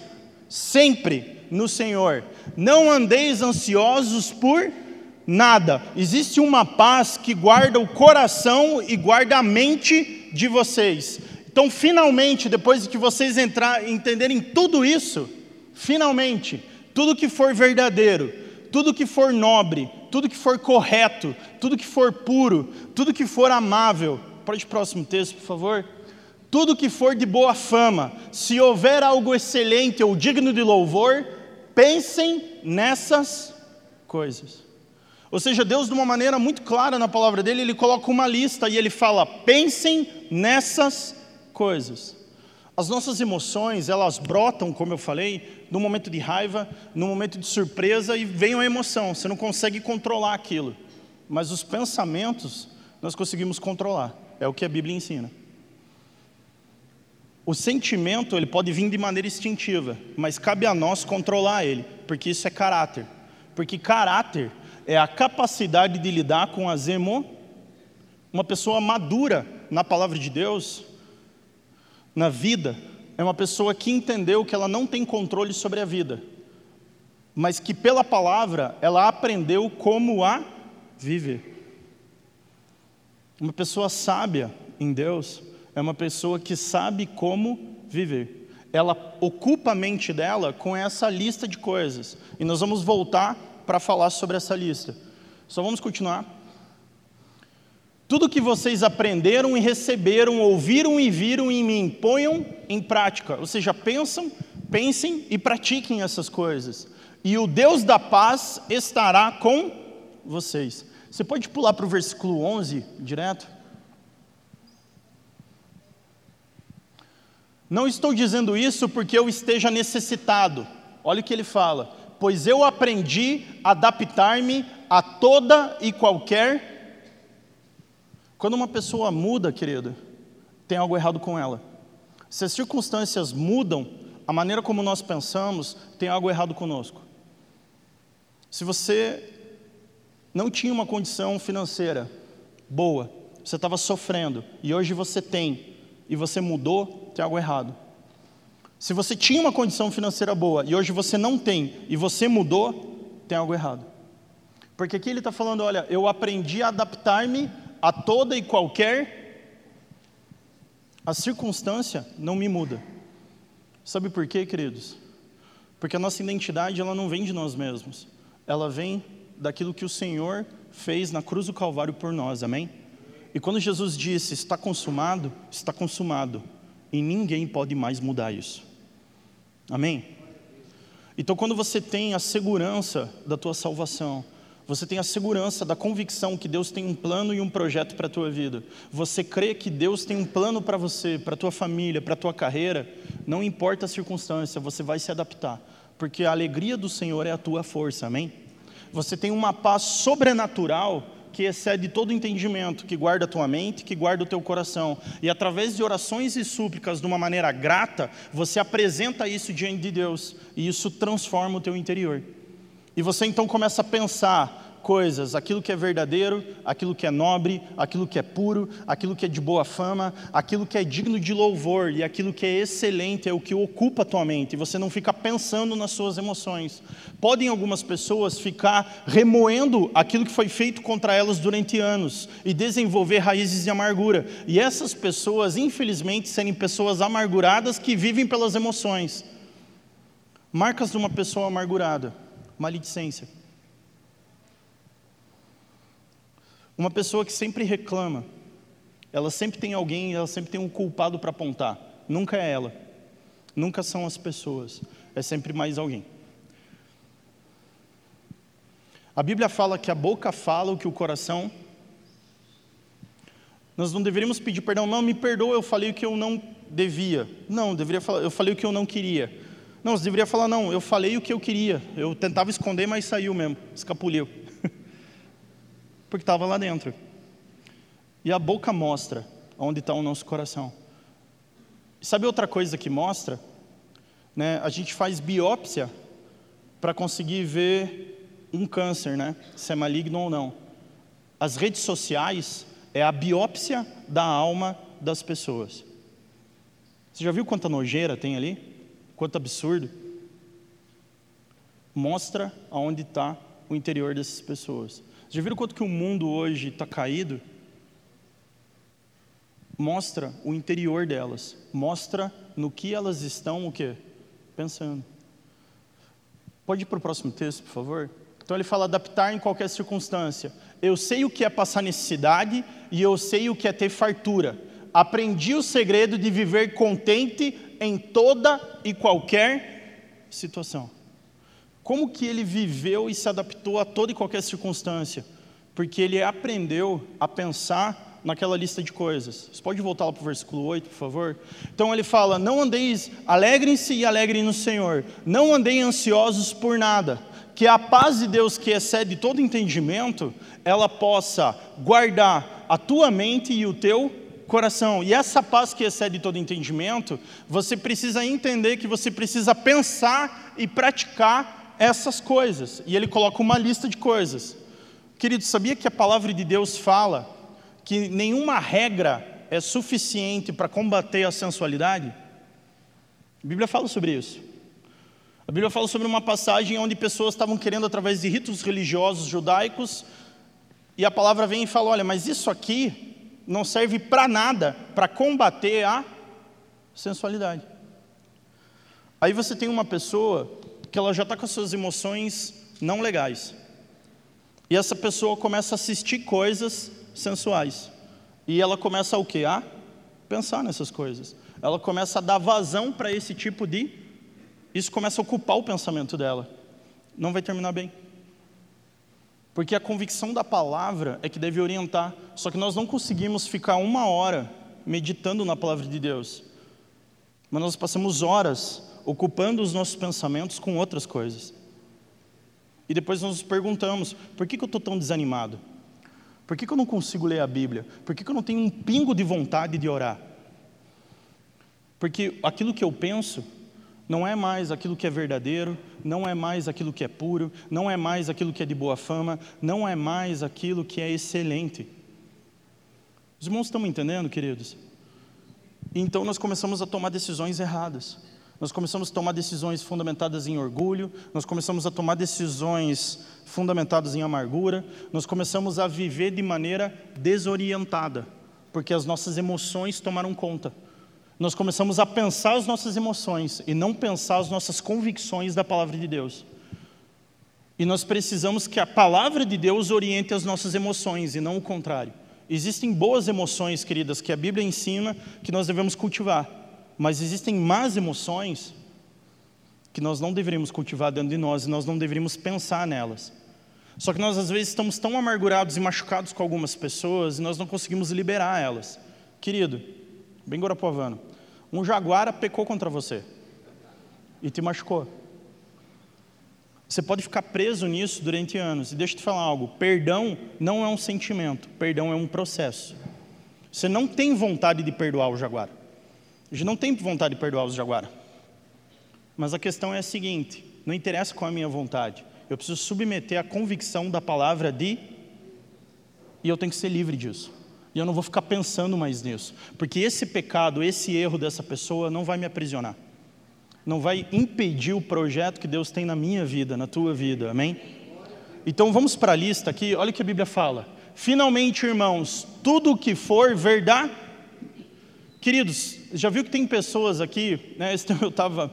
[SPEAKER 1] sempre no Senhor. Não andeis ansiosos por nada. Existe uma paz que guarda o coração e guarda a mente de vocês. Então, finalmente, depois de que vocês entrar, entenderem tudo isso, finalmente, tudo que for verdadeiro, tudo que for nobre, tudo que for correto, tudo que for puro, tudo que for amável. Pode ir próximo texto, por favor. Tudo que for de boa fama, se houver algo excelente ou digno de louvor, pensem nessas coisas. Ou seja, Deus, de uma maneira muito clara na palavra dele, ele coloca uma lista e ele fala: pensem nessas coisas. As nossas emoções, elas brotam, como eu falei, no momento de raiva, no momento de surpresa e vem a emoção, você não consegue controlar aquilo. Mas os pensamentos nós conseguimos controlar, é o que a Bíblia ensina. O sentimento, ele pode vir de maneira instintiva, mas cabe a nós controlar ele, porque isso é caráter. Porque caráter é a capacidade de lidar com as emo. Uma pessoa madura na palavra de Deus, na vida, é uma pessoa que entendeu que ela não tem controle sobre a vida, mas que pela palavra ela aprendeu como a viver. Uma pessoa sábia em Deus é uma pessoa que sabe como viver. Ela ocupa a mente dela com essa lista de coisas. E nós vamos voltar para falar sobre essa lista. Só vamos continuar. Tudo que vocês aprenderam e receberam, ouviram e viram em mim, ponham em prática. Ou seja, pensam, pensem e pratiquem essas coisas. e o Deus da paz estará com vocês. Você pode pular para o versículo 11 direto? Não estou dizendo isso porque eu esteja necessitado. Olha o que ele fala. Pois eu aprendi a adaptar-me a toda e qualquer. Quando uma pessoa muda, querido, tem algo errado com ela. Se as circunstâncias mudam, a maneira como nós pensamos, tem algo errado conosco. Se você não tinha uma condição financeira boa, você estava sofrendo, e hoje você tem, e você mudou, tem algo errado. Se você tinha uma condição financeira boa e hoje você não tem e você mudou, tem algo errado. Porque aqui ele está falando: olha, eu aprendi a adaptar-me a toda e qualquer. A circunstância não me muda. Sabe por quê, queridos? Porque a nossa identidade ela não vem de nós mesmos, ela vem daquilo que o Senhor fez na cruz do Calvário por nós, amém? E quando Jesus disse: Está consumado, está consumado e ninguém pode mais mudar isso. Amém? Então, quando você tem a segurança da tua salvação, você tem a segurança da convicção que Deus tem um plano e um projeto para a tua vida. Você crê que Deus tem um plano para você, para a tua família, para a tua carreira. Não importa a circunstância, você vai se adaptar. Porque a alegria do Senhor é a tua força, amém? Você tem uma paz sobrenatural que excede todo entendimento, que guarda a tua mente, que guarda o teu coração. E através de orações e súplicas, de uma maneira grata, você apresenta isso diante de Deus, e isso transforma o teu interior. E você então começa a pensar: coisas, aquilo que é verdadeiro, aquilo que é nobre, aquilo que é puro, aquilo que é de boa fama, aquilo que é digno de louvor e aquilo que é excelente é o que ocupa a tua mente. Você não fica pensando nas suas emoções. Podem algumas pessoas ficar remoendo aquilo que foi feito contra elas durante anos e desenvolver raízes de amargura. E essas pessoas, infelizmente, serem pessoas amarguradas que vivem pelas emoções. Marcas de uma pessoa amargurada: maledicência Uma pessoa que sempre reclama, ela sempre tem alguém, ela sempre tem um culpado para apontar. Nunca é ela. Nunca são as pessoas. É sempre mais alguém. A Bíblia fala que a boca fala o que o coração. Nós não deveríamos pedir perdão. Não, me perdoa, eu falei o que eu não devia. Não, deveria falar, eu falei o que eu não queria. Não, você deveria falar, não, eu falei o que eu queria. Eu tentava esconder, mas saiu mesmo, escapuliu porque estava lá dentro. E a boca mostra onde está o nosso coração. sabe outra coisa que mostra? Né, a gente faz biópsia para conseguir ver um câncer, né, se é maligno ou não. As redes sociais é a biópsia da alma das pessoas. Você já viu quanta nojeira tem ali? Quanto absurdo? Mostra aonde está o interior dessas pessoas. Já viram quanto que o mundo hoje está caído? Mostra o interior delas, mostra no que elas estão o quê? Pensando. Pode ir para o próximo texto, por favor? Então ele fala adaptar em qualquer circunstância. Eu sei o que é passar necessidade e eu sei o que é ter fartura. Aprendi o segredo de viver contente em toda e qualquer situação. Como que ele viveu e se adaptou a toda e qualquer circunstância? Porque ele aprendeu a pensar naquela lista de coisas. Você pode voltar lá para o versículo 8, por favor? Então ele fala: Não andeis, alegrem-se e alegrem no Senhor, não andem ansiosos por nada, que a paz de Deus, que excede todo entendimento, ela possa guardar a tua mente e o teu coração. E essa paz que excede todo entendimento, você precisa entender que você precisa pensar e praticar essas coisas. E ele coloca uma lista de coisas. Querido, sabia que a palavra de Deus fala que nenhuma regra é suficiente para combater a sensualidade? A Bíblia fala sobre isso. A Bíblia fala sobre uma passagem onde pessoas estavam querendo, através de ritos religiosos judaicos, e a palavra vem e fala: olha, mas isso aqui não serve para nada para combater a sensualidade. Aí você tem uma pessoa que ela já está com as suas emoções não legais. E essa pessoa começa a assistir coisas sensuais. E ela começa o quê? A pensar nessas coisas. Ela começa a dar vazão para esse tipo de. Isso começa a ocupar o pensamento dela. não vai terminar bem. Porque a convicção da palavra é que deve orientar. Só que nós não conseguimos ficar uma hora meditando na palavra de Deus. Mas nós passamos horas ocupando os nossos pensamentos com outras coisas. E depois nós nos perguntamos: por que, que eu estou tão desanimado? Por que, que eu não consigo ler a Bíblia? Por que, que eu não tenho um pingo de vontade de orar? Porque aquilo que eu penso não é mais aquilo que é verdadeiro, não é mais aquilo que é puro, não é mais aquilo que é de boa fama, não é mais aquilo que é excelente. Os irmãos estão me entendendo, queridos? Então nós começamos a tomar decisões erradas. Nós começamos a tomar decisões fundamentadas em orgulho, nós começamos a tomar decisões fundamentadas em amargura, nós começamos a viver de maneira desorientada, porque as nossas emoções tomaram conta nós começamos a pensar as nossas emoções e não pensar as nossas convicções da palavra de Deus. E nós precisamos que a palavra de Deus oriente as nossas emoções e não o contrário. Existem boas emoções, queridas, que a Bíblia ensina que nós devemos cultivar, mas existem más emoções que nós não deveríamos cultivar dentro de nós e nós não deveríamos pensar nelas. Só que nós às vezes estamos tão amargurados e machucados com algumas pessoas e nós não conseguimos liberar elas. Querido, bem guarapuavano, um jaguara pecou contra você e te machucou. Você pode ficar preso nisso durante anos. E deixa eu te falar algo: perdão não é um sentimento, perdão é um processo. Você não tem vontade de perdoar o jaguar. A gente não tem vontade de perdoar os jaguar. Mas a questão é a seguinte: não interessa qual é a minha vontade, eu preciso submeter a convicção da palavra de. E eu tenho que ser livre disso. E eu não vou ficar pensando mais nisso, porque esse pecado, esse erro dessa pessoa não vai me aprisionar. Não vai impedir o projeto que Deus tem na minha vida, na tua vida. Amém? Então vamos para a lista aqui. Olha o que a Bíblia fala. Finalmente, irmãos, tudo que for verdade. Queridos, já viu que tem pessoas aqui, né? Eu estava,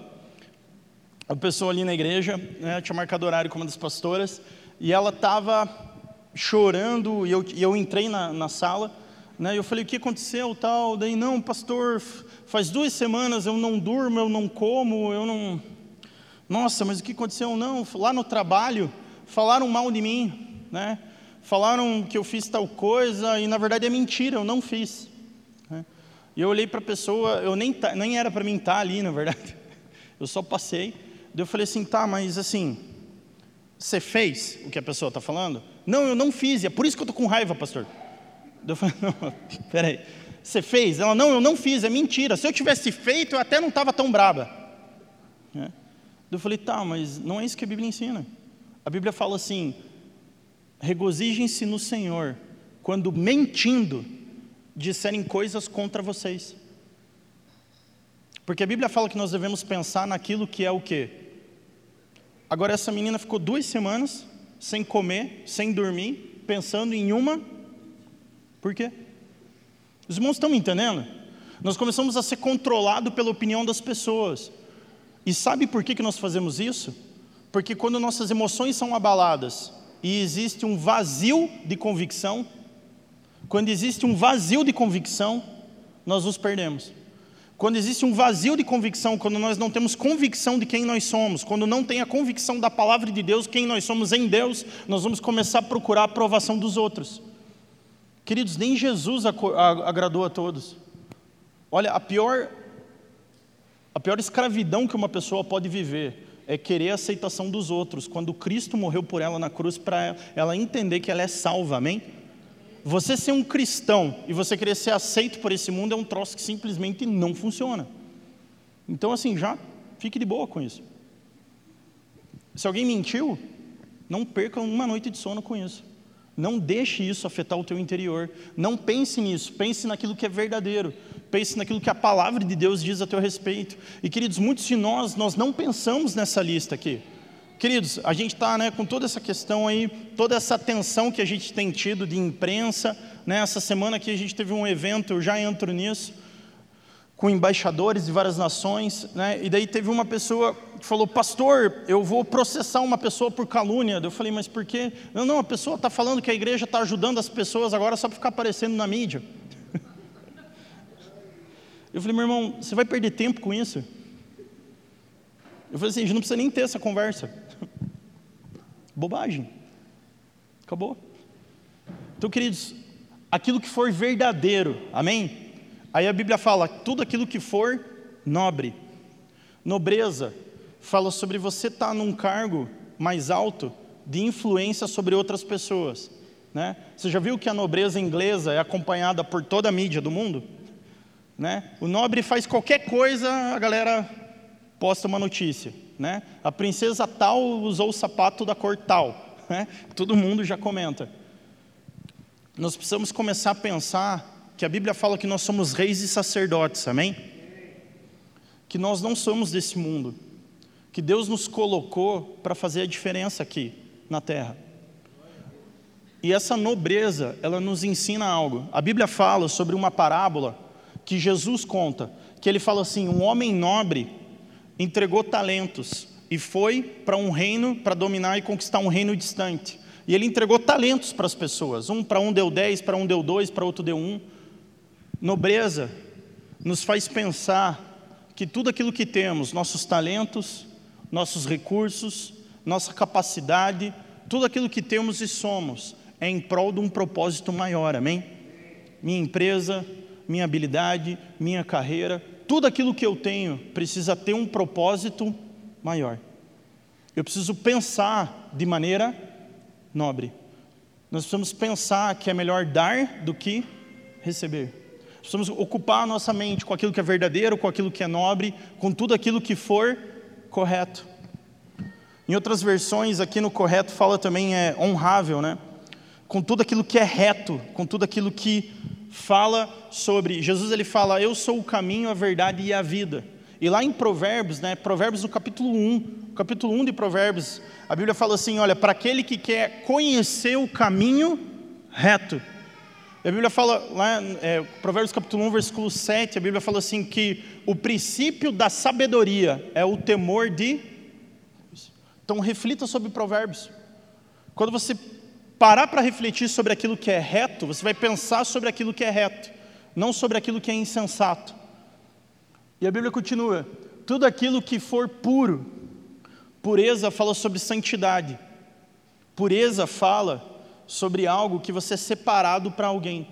[SPEAKER 1] a pessoa ali na igreja, né, tinha marcado horário com uma das pastoras, e ela estava chorando, e eu, e eu entrei na, na sala, né? Eu falei, o que aconteceu, tal? Daí, não, pastor, faz duas semanas eu não durmo, eu não como, eu não... Nossa, mas o que aconteceu? Não, lá no trabalho, falaram mal de mim, né? Falaram que eu fiz tal coisa e, na verdade, é mentira, eu não fiz. E eu olhei para a pessoa, eu nem, nem era para mim estar ali, na verdade. <laughs> Eu só passei. Daí eu falei assim, tá, mas assim, você fez o que a pessoa está falando? Não, eu não fiz, é por isso que eu estou com raiva, pastor. Eu falei, <laughs> não, peraí, você fez? Ela, não, eu não fiz, é mentira. Se eu tivesse feito, eu até não estava tão braba. É. Eu falei, tá, mas não é isso que a Bíblia ensina. A Bíblia fala assim: regozijem-se no Senhor, quando mentindo disserem coisas contra vocês. Porque a Bíblia fala que nós devemos pensar naquilo que é o quê? Agora, essa menina ficou duas semanas sem comer, sem dormir, pensando em uma por quê? Os irmãos estão me entendendo? Nós começamos a ser controlados pela opinião das pessoas. E sabe por que, que nós fazemos isso? Porque quando nossas emoções são abaladas e existe um vazio de convicção, quando existe um vazio de convicção, nós nos perdemos. Quando existe um vazio de convicção, quando nós não temos convicção de quem nós somos, quando não tem a convicção da palavra de Deus, quem nós somos em Deus, nós vamos começar a procurar a aprovação dos outros. Queridos, nem Jesus agradou a todos. Olha, a pior, a pior escravidão que uma pessoa pode viver é querer a aceitação dos outros, quando Cristo morreu por ela na cruz para ela entender que ela é salva, amém? Você ser um cristão e você querer ser aceito por esse mundo é um troço que simplesmente não funciona. Então, assim, já fique de boa com isso. Se alguém mentiu, não perca uma noite de sono com isso. Não deixe isso afetar o teu interior. Não pense nisso, pense naquilo que é verdadeiro. Pense naquilo que a palavra de Deus diz a teu respeito. E queridos, muitos de nós, nós não pensamos nessa lista aqui. Queridos, a gente está né, com toda essa questão aí, toda essa atenção que a gente tem tido de imprensa. Né, essa semana aqui a gente teve um evento, eu já entro nisso, com embaixadores de várias nações, né? E daí teve uma pessoa que falou: "Pastor, eu vou processar uma pessoa por calúnia". Eu falei: "Mas por quê?". Não, não, a pessoa está falando que a igreja está ajudando as pessoas agora só para ficar aparecendo na mídia. <laughs> Eu falei: "Meu irmão, você vai perder tempo com isso?". Eu falei assim: "A gente não precisa nem ter essa conversa". Bobagem. Acabou. Então, queridos, aquilo que for verdadeiro, amém? Aí a Bíblia fala, tudo aquilo que for nobre. Nobreza fala sobre você estar tá num cargo mais alto de influência sobre outras pessoas. Né? Você já viu que a nobreza inglesa é acompanhada por toda a mídia do mundo? Né? O nobre faz qualquer coisa, a galera posta uma notícia. Né? A princesa tal usou o sapato da cor tal. Né? Todo mundo já comenta. Nós precisamos começar a pensar que a Bíblia fala que nós somos reis e sacerdotes, amém? Que nós não somos desse mundo, que Deus nos colocou para fazer a diferença aqui na terra. E essa nobreza, ela nos ensina algo. A Bíblia fala sobre uma parábola que Jesus conta, que ele fala assim: um homem nobre entregou talentos e foi para um reino para dominar e conquistar um reino distante. E ele entregou talentos para as pessoas. Um para um deu dez, para um deu dois, para outro deu um. Nobreza nos faz pensar que tudo aquilo que temos, nossos talentos, nossos recursos, nossa capacidade, tudo aquilo que temos e somos, é em prol de um propósito maior, amém? Minha empresa, minha habilidade, minha carreira, tudo aquilo que eu tenho precisa ter um propósito maior. Eu preciso pensar de maneira nobre. Nós precisamos pensar que é melhor dar do que receber. Precisamos ocupar a nossa mente com aquilo que é verdadeiro, com aquilo que é nobre, com tudo aquilo que for correto. Em outras versões, aqui no correto fala também é honrável, né? Com tudo aquilo que é reto, com tudo aquilo que fala sobre. Jesus ele fala: Eu sou o caminho, a verdade e a vida. E lá em Provérbios, né? Provérbios no capítulo 1, capítulo 1 de Provérbios, a Bíblia fala assim: olha, para aquele que quer conhecer o caminho reto. E a Bíblia fala, lá, é, Provérbios capítulo 1, versículo 7, a Bíblia fala assim: que o princípio da sabedoria é o temor de. Então reflita sobre Provérbios. Quando você parar para refletir sobre aquilo que é reto, você vai pensar sobre aquilo que é reto, não sobre aquilo que é insensato. E a Bíblia continua: tudo aquilo que for puro, Pureza fala sobre santidade. Pureza fala sobre algo que você é separado para alguém.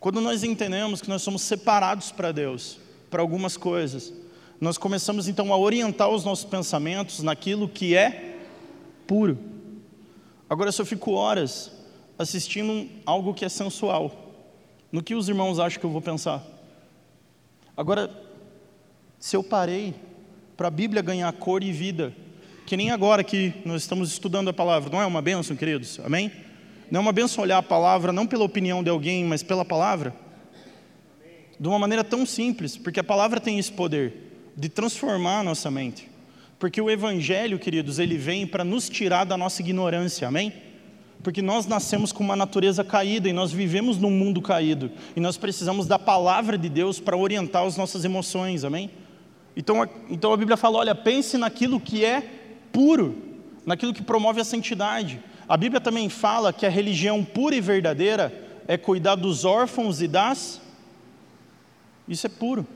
[SPEAKER 1] Quando nós entendemos que nós somos separados para Deus, para algumas coisas, nós começamos então a orientar os nossos pensamentos naquilo que é puro. Agora, se eu fico horas assistindo algo que é sensual, no que os irmãos acham que eu vou pensar? Agora, se eu parei para a Bíblia ganhar cor e vida, que nem agora que nós estamos estudando a palavra, não é uma bênção, queridos? Amém? Não é uma bênção olhar a palavra não pela opinião de alguém, mas pela palavra? De uma maneira tão simples, porque a palavra tem esse poder de transformar a nossa mente. Porque o Evangelho, queridos, ele vem para nos tirar da nossa ignorância, amém? Porque nós nascemos com uma natureza caída e nós vivemos num mundo caído. E nós precisamos da palavra de Deus para orientar as nossas emoções, amém? Então a, então a Bíblia fala: olha, pense naquilo que é puro, naquilo que promove a santidade. A Bíblia também fala que a religião pura e verdadeira é cuidar dos órfãos e das. Isso é puro.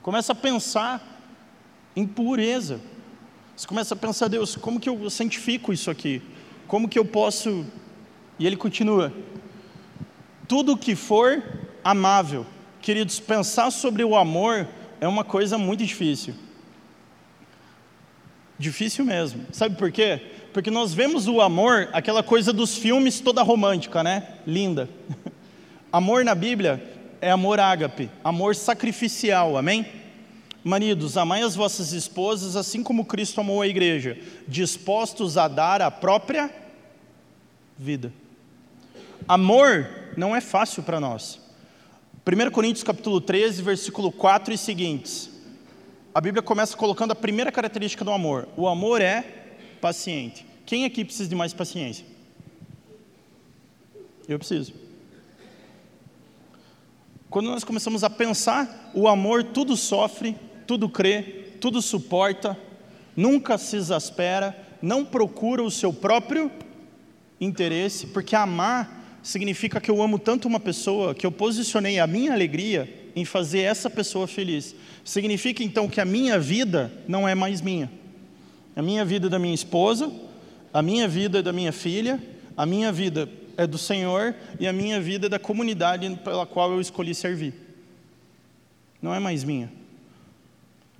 [SPEAKER 1] Começa a pensar em pureza. Você começa a pensar, Deus, como que eu santifico isso aqui? Como que eu posso. E ele continua: tudo que for amável. Queridos, pensar sobre o amor é uma coisa muito difícil. Difícil mesmo. Sabe por quê? Porque nós vemos o amor, aquela coisa dos filmes toda romântica, né? Linda. <laughs> amor na Bíblia é amor ágape, amor sacrificial, amém? Maridos, amai as vossas esposas assim como Cristo amou a igreja, dispostos a dar a própria vida. Amor não é fácil para nós. 1 Coríntios capítulo 13, versículo 4 e seguintes a Bíblia começa colocando a primeira característica do amor: o amor é paciente. Quem aqui precisa de mais paciência? Eu preciso. Quando nós começamos a pensar, o amor tudo sofre, tudo crê, tudo suporta, nunca se exaspera, não procura o seu próprio interesse, porque amar significa que eu amo tanto uma pessoa que eu posicionei a minha alegria em fazer essa pessoa feliz. Significa então que a minha vida não é mais minha. A minha vida é da minha esposa, A minha vida é da minha filha, a minha vida é do Senhor e a minha vida é da comunidade pela qual eu escolhi servir. Não é mais minha.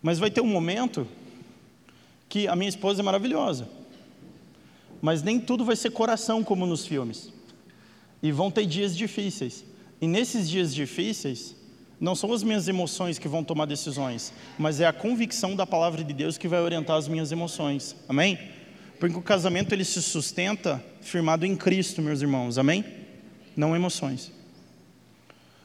[SPEAKER 1] Mas vai ter um momento que a minha esposa é maravilhosa. Mas nem tudo vai ser coração como nos filmes. E vão ter dias difíceis. E nesses dias difíceis, não são as minhas emoções que vão tomar decisões, mas é a convicção da palavra de Deus que vai orientar as minhas emoções. Amém? Porque o casamento ele se sustenta firmado em Cristo, meus irmãos. Amém? Não emoções.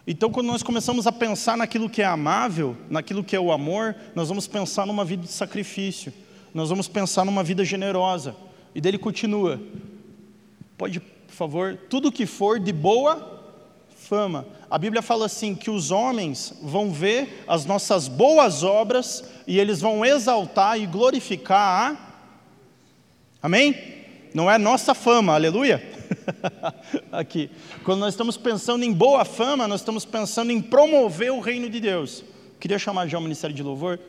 [SPEAKER 1] Então, quando nós começamos a pensar naquilo que é amável, naquilo que é o amor, nós vamos pensar numa vida de sacrifício. Nós vamos pensar numa vida generosa. E dele continua. Pode, por favor, tudo que for de boa fama. A Bíblia fala assim que os homens vão ver as nossas boas obras e eles vão exaltar e glorificar a Amém? Não é nossa fama, aleluia. <laughs> Aqui. Quando nós estamos pensando em boa fama, nós estamos pensando em promover o reino de Deus. Queria chamar já o ministério de louvor.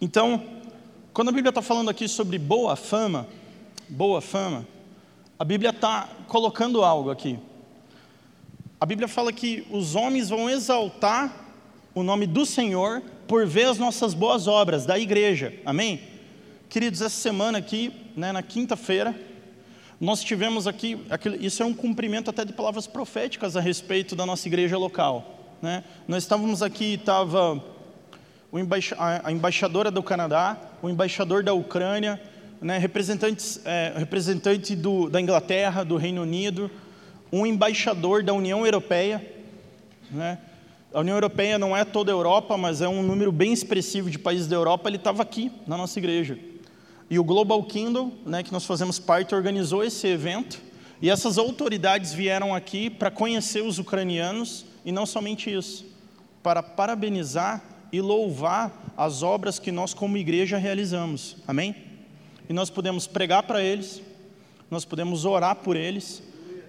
[SPEAKER 1] Então, quando a Bíblia está falando aqui sobre boa fama, boa fama, a Bíblia está colocando algo aqui. A Bíblia fala que os homens vão exaltar o nome do Senhor por ver as nossas boas obras da igreja. Amém? Queridos, essa semana aqui, né, na quinta-feira, nós tivemos aqui, isso é um cumprimento até de palavras proféticas a respeito da nossa igreja local. Né? Nós estávamos aqui, estava a embaixadora do Canadá, o embaixador da Ucrânia, né, representantes, é, representante do, da Inglaterra, do Reino Unido, um embaixador da União Europeia. Né? A União Europeia não é toda a Europa, mas é um número bem expressivo de países da Europa, ele estava aqui na nossa igreja. E o Global Kingdom, né, que nós fazemos parte, organizou esse evento. E essas autoridades vieram aqui para conhecer os ucranianos e não somente isso, para parabenizar e louvar as obras que nós como igreja realizamos. Amém? E nós podemos pregar para eles, nós podemos orar por eles,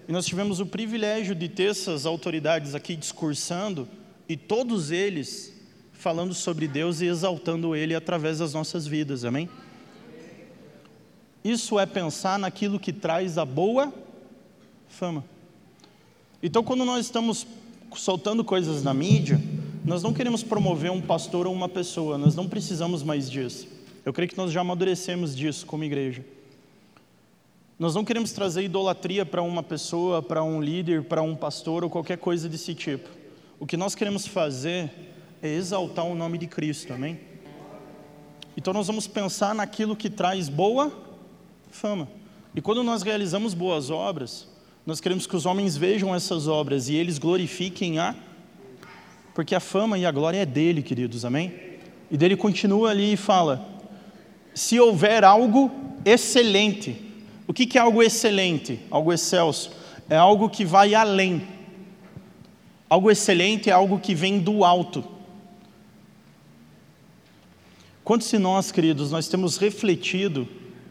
[SPEAKER 1] e nós tivemos o privilégio de ter essas autoridades aqui discursando e todos eles falando sobre Deus e exaltando Ele através das nossas vidas. Amém? Isso é pensar naquilo que traz a boa fama. Então, quando nós estamos soltando coisas na mídia, nós não queremos promover um pastor ou uma pessoa, nós não precisamos mais disso. Eu creio que nós já amadurecemos disso como igreja. Nós não queremos trazer idolatria para uma pessoa, para um líder, para um pastor ou qualquer coisa desse tipo. O que nós queremos fazer é exaltar o nome de Cristo, amém? Então nós vamos pensar naquilo que traz boa fama. E quando nós realizamos boas obras, nós queremos que os homens vejam essas obras e eles glorifiquem a. Porque a fama e a glória é dele, queridos, amém? E dele continua ali e fala: se houver algo excelente, o que, é algo excelente, algo excelso? É algo que vai além. Algo excelente é algo que vem do alto. Quantos de nós, queridos, nós temos refletido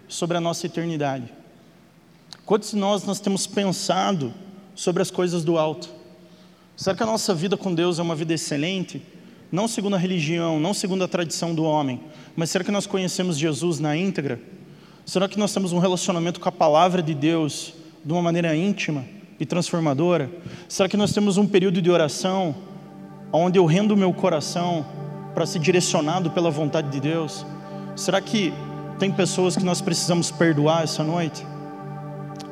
[SPEAKER 1] sobre a nossa eternidade? Quantos de nós nós temos pensado sobre as coisas do alto? Será que a nossa vida com Deus é uma vida excelente? Não segundo a religião, não segundo a tradição do homem, mas será que nós conhecemos Jesus na íntegra? Será que nós temos um relacionamento com a palavra de Deus de uma maneira íntima e transformadora? Será que nós temos um período de oração onde eu rendo o meu coração para ser direcionado pela vontade de Deus? Será que tem pessoas que nós precisamos perdoar essa noite?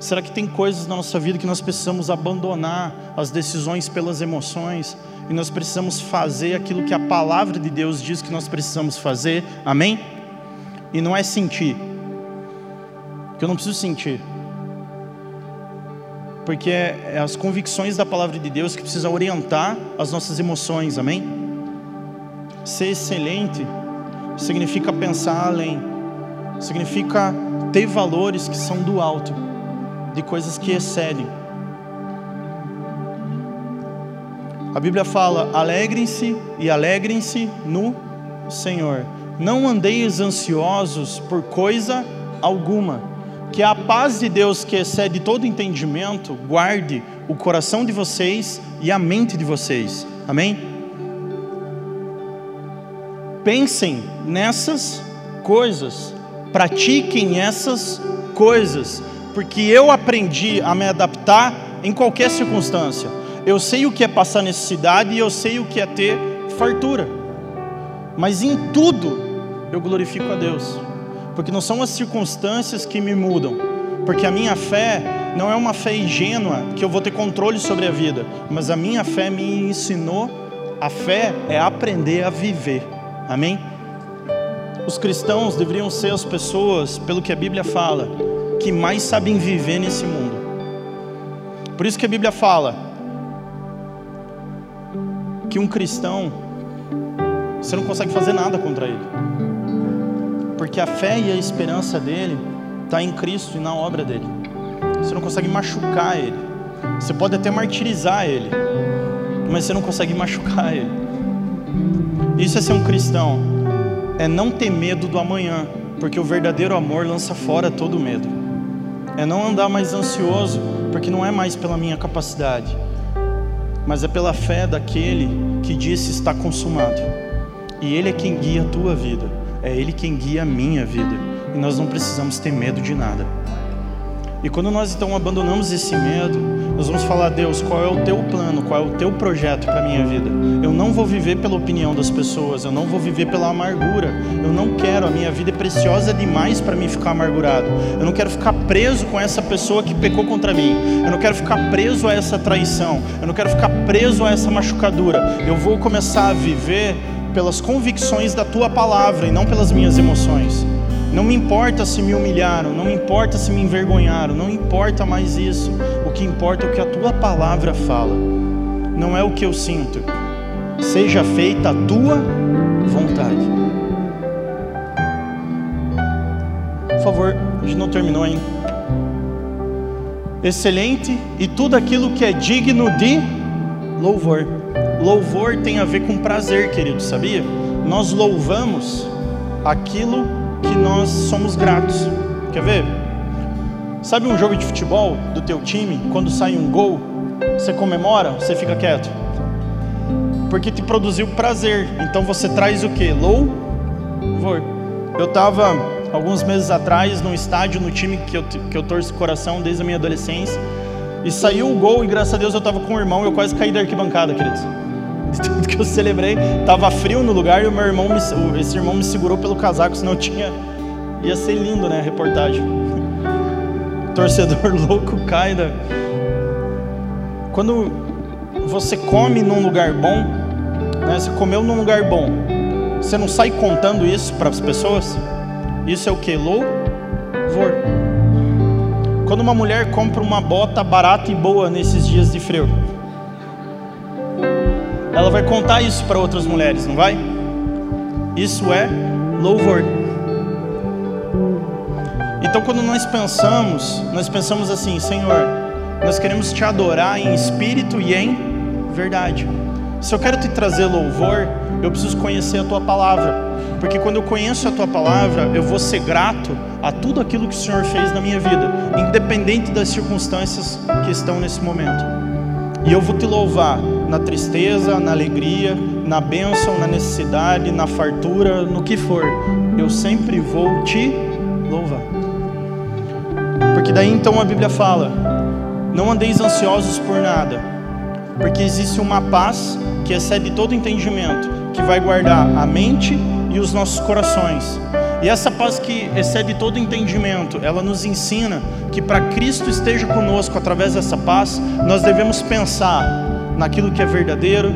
[SPEAKER 1] Será que tem coisas na nossa vida que nós precisamos abandonar as decisões pelas emoções e nós precisamos fazer aquilo que a palavra de Deus diz que nós precisamos fazer? Amém? E não é sentir, que eu não preciso sentir, porque é, é as convicções da palavra de Deus que precisam orientar as nossas emoções, amém? Ser excelente significa pensar além significa ter valores que são do alto, de coisas que excedem. A Bíblia fala: alegrem-se e alegrem-se no Senhor. Não andeis ansiosos por coisa alguma. Que a paz de Deus, que excede todo entendimento, guarde o coração de vocês e a mente de vocês. Amém? Pensem nessas coisas pratiquem essas coisas, porque eu aprendi a me adaptar em qualquer circunstância. Eu sei o que é passar necessidade e eu sei o que é ter fartura. Mas em tudo eu glorifico a Deus, porque não são as circunstâncias que me mudam, porque a minha fé não é uma fé ingênua que eu vou ter controle sobre a vida, mas a minha fé me ensinou. A fé é aprender a viver. Amém? Os cristãos deveriam ser as pessoas, pelo que a Bíblia fala, que mais sabem viver nesse mundo. Por isso que a Bíblia fala que um cristão, você não consegue fazer nada contra ele, porque a fé e a esperança dele está em Cristo e na obra dele. Você não consegue machucar ele. Você pode até martirizar ele, mas você não consegue <laughs> machucar ele. Isso é ser um cristão, é não ter medo do amanhã, porque o verdadeiro amor lança fora todo medo. É não andar mais ansioso, porque não é mais pela minha capacidade, mas é pela fé daquele que disse está consumado. E Ele é quem guia a tua vida, é Ele quem guia a minha vida, e nós não precisamos ter medo de nada. E quando nós então abandonamos esse medo, nós vamos falar, Deus, qual é o teu plano, qual é o teu projeto para a minha vida? Eu não vou viver pela opinião das pessoas, eu não vou viver pela amargura. Eu não quero, a minha vida é preciosa demais para mim ficar amargurado. Eu não quero ficar preso com essa pessoa que pecou contra mim. Eu não quero ficar preso a essa traição. Eu não quero ficar preso a essa machucadura. Eu vou começar a viver pelas convicções da tua palavra e não pelas minhas emoções. Não me importa se me humilharam, não me importa se me envergonharam, não importa mais isso. O que importa é o que a tua palavra fala, não é o que eu sinto. Seja feita a tua vontade. Por favor, a gente não terminou ainda. Excelente e tudo aquilo que é digno de louvor. Louvor tem a ver com prazer, querido, sabia? Nós louvamos aquilo que nós somos gratos. Quer ver? Sabe um jogo de futebol do teu time, quando sai um gol, você comemora, você fica quieto? Porque te produziu prazer. Então você traz o que? Louvor. Eu estava alguns meses atrás num estádio no time que eu, que eu torço coração desde a minha adolescência. E saiu o gol e graças a Deus eu estava com o irmão e eu quase caí da arquibancada, queridos. <laughs> De que eu celebrei, tava frio no lugar e o meu irmão, me, esse irmão me segurou pelo casaco, senão tinha, ia ser lindo, né, a reportagem. Torcedor <laughs> louco cai da... Quando você come num lugar bom, né, você comeu num lugar bom, você não sai contando isso para as pessoas? Isso é o que? Louvor. Quando uma mulher compra uma bota barata e boa nesses dias de frio, ela vai contar isso para outras mulheres, não vai? Isso é louvor. Então, quando nós pensamos, nós pensamos assim: Senhor, nós queremos te adorar em espírito e em verdade. Se eu quero te trazer louvor, eu preciso conhecer a tua palavra. Porque quando eu conheço a tua palavra, eu vou ser grato a tudo aquilo que o Senhor fez na minha vida, independente das circunstâncias que estão nesse momento. E eu vou te louvar na tristeza, na alegria, na bênção, na necessidade, na fartura, no que for. Eu sempre vou te louvar. Daí então a Bíblia fala: não andeis ansiosos por nada, porque existe uma paz que excede todo entendimento, que vai guardar a mente e os nossos corações. E essa paz que excede todo entendimento, ela nos ensina que para Cristo esteja conosco através dessa paz, nós devemos pensar naquilo que é verdadeiro,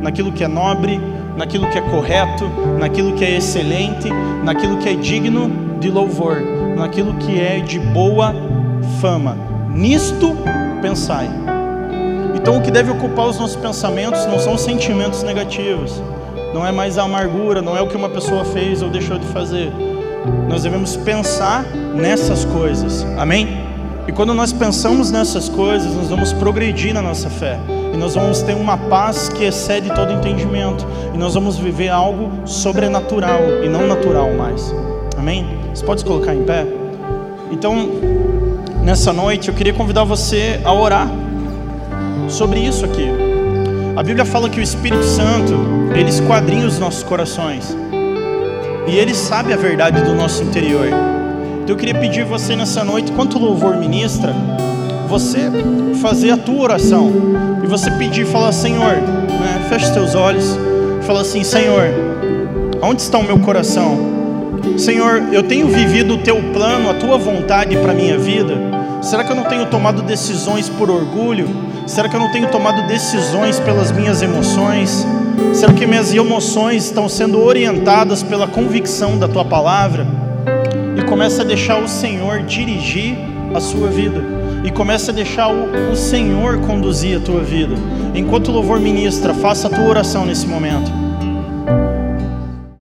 [SPEAKER 1] naquilo que é nobre, naquilo que é correto, naquilo que é excelente, naquilo que é digno de louvor, naquilo que é de boa fama. Nisto pensai. Então, o que deve ocupar os nossos pensamentos não são sentimentos negativos, não é mais a amargura, não é o que uma pessoa fez ou deixou de fazer. Nós devemos pensar nessas coisas, amém? E quando nós pensamos nessas coisas, nós vamos progredir na nossa fé, e nós vamos ter uma paz que excede todo entendimento, e nós vamos viver algo sobrenatural e não natural mais, amém? Você pode se colocar em pé? Então, nessa noite, eu queria convidar você a orar sobre isso aqui. A Bíblia fala que o Espírito Santo, ele esquadrinha os nossos corações. E Ele sabe a verdade do nosso interior. Então eu queria pedir você nessa noite, enquanto o louvor ministra, você fazer a tua oração e você pedir, falar, Senhor, né, fecha os teus olhos, fala assim, Senhor, onde está o meu coração? Senhor, eu tenho vivido o teu plano, a tua vontade para a minha vida? Será que eu não tenho tomado decisões por orgulho? Será que eu não tenho tomado decisões pelas minhas emoções? Será que minhas emoções estão sendo orientadas pela convicção da tua palavra? E começa a deixar o Senhor dirigir a sua vida. E começa a deixar o, o Senhor conduzir a tua vida. Enquanto o louvor ministra, faça a tua oração nesse momento.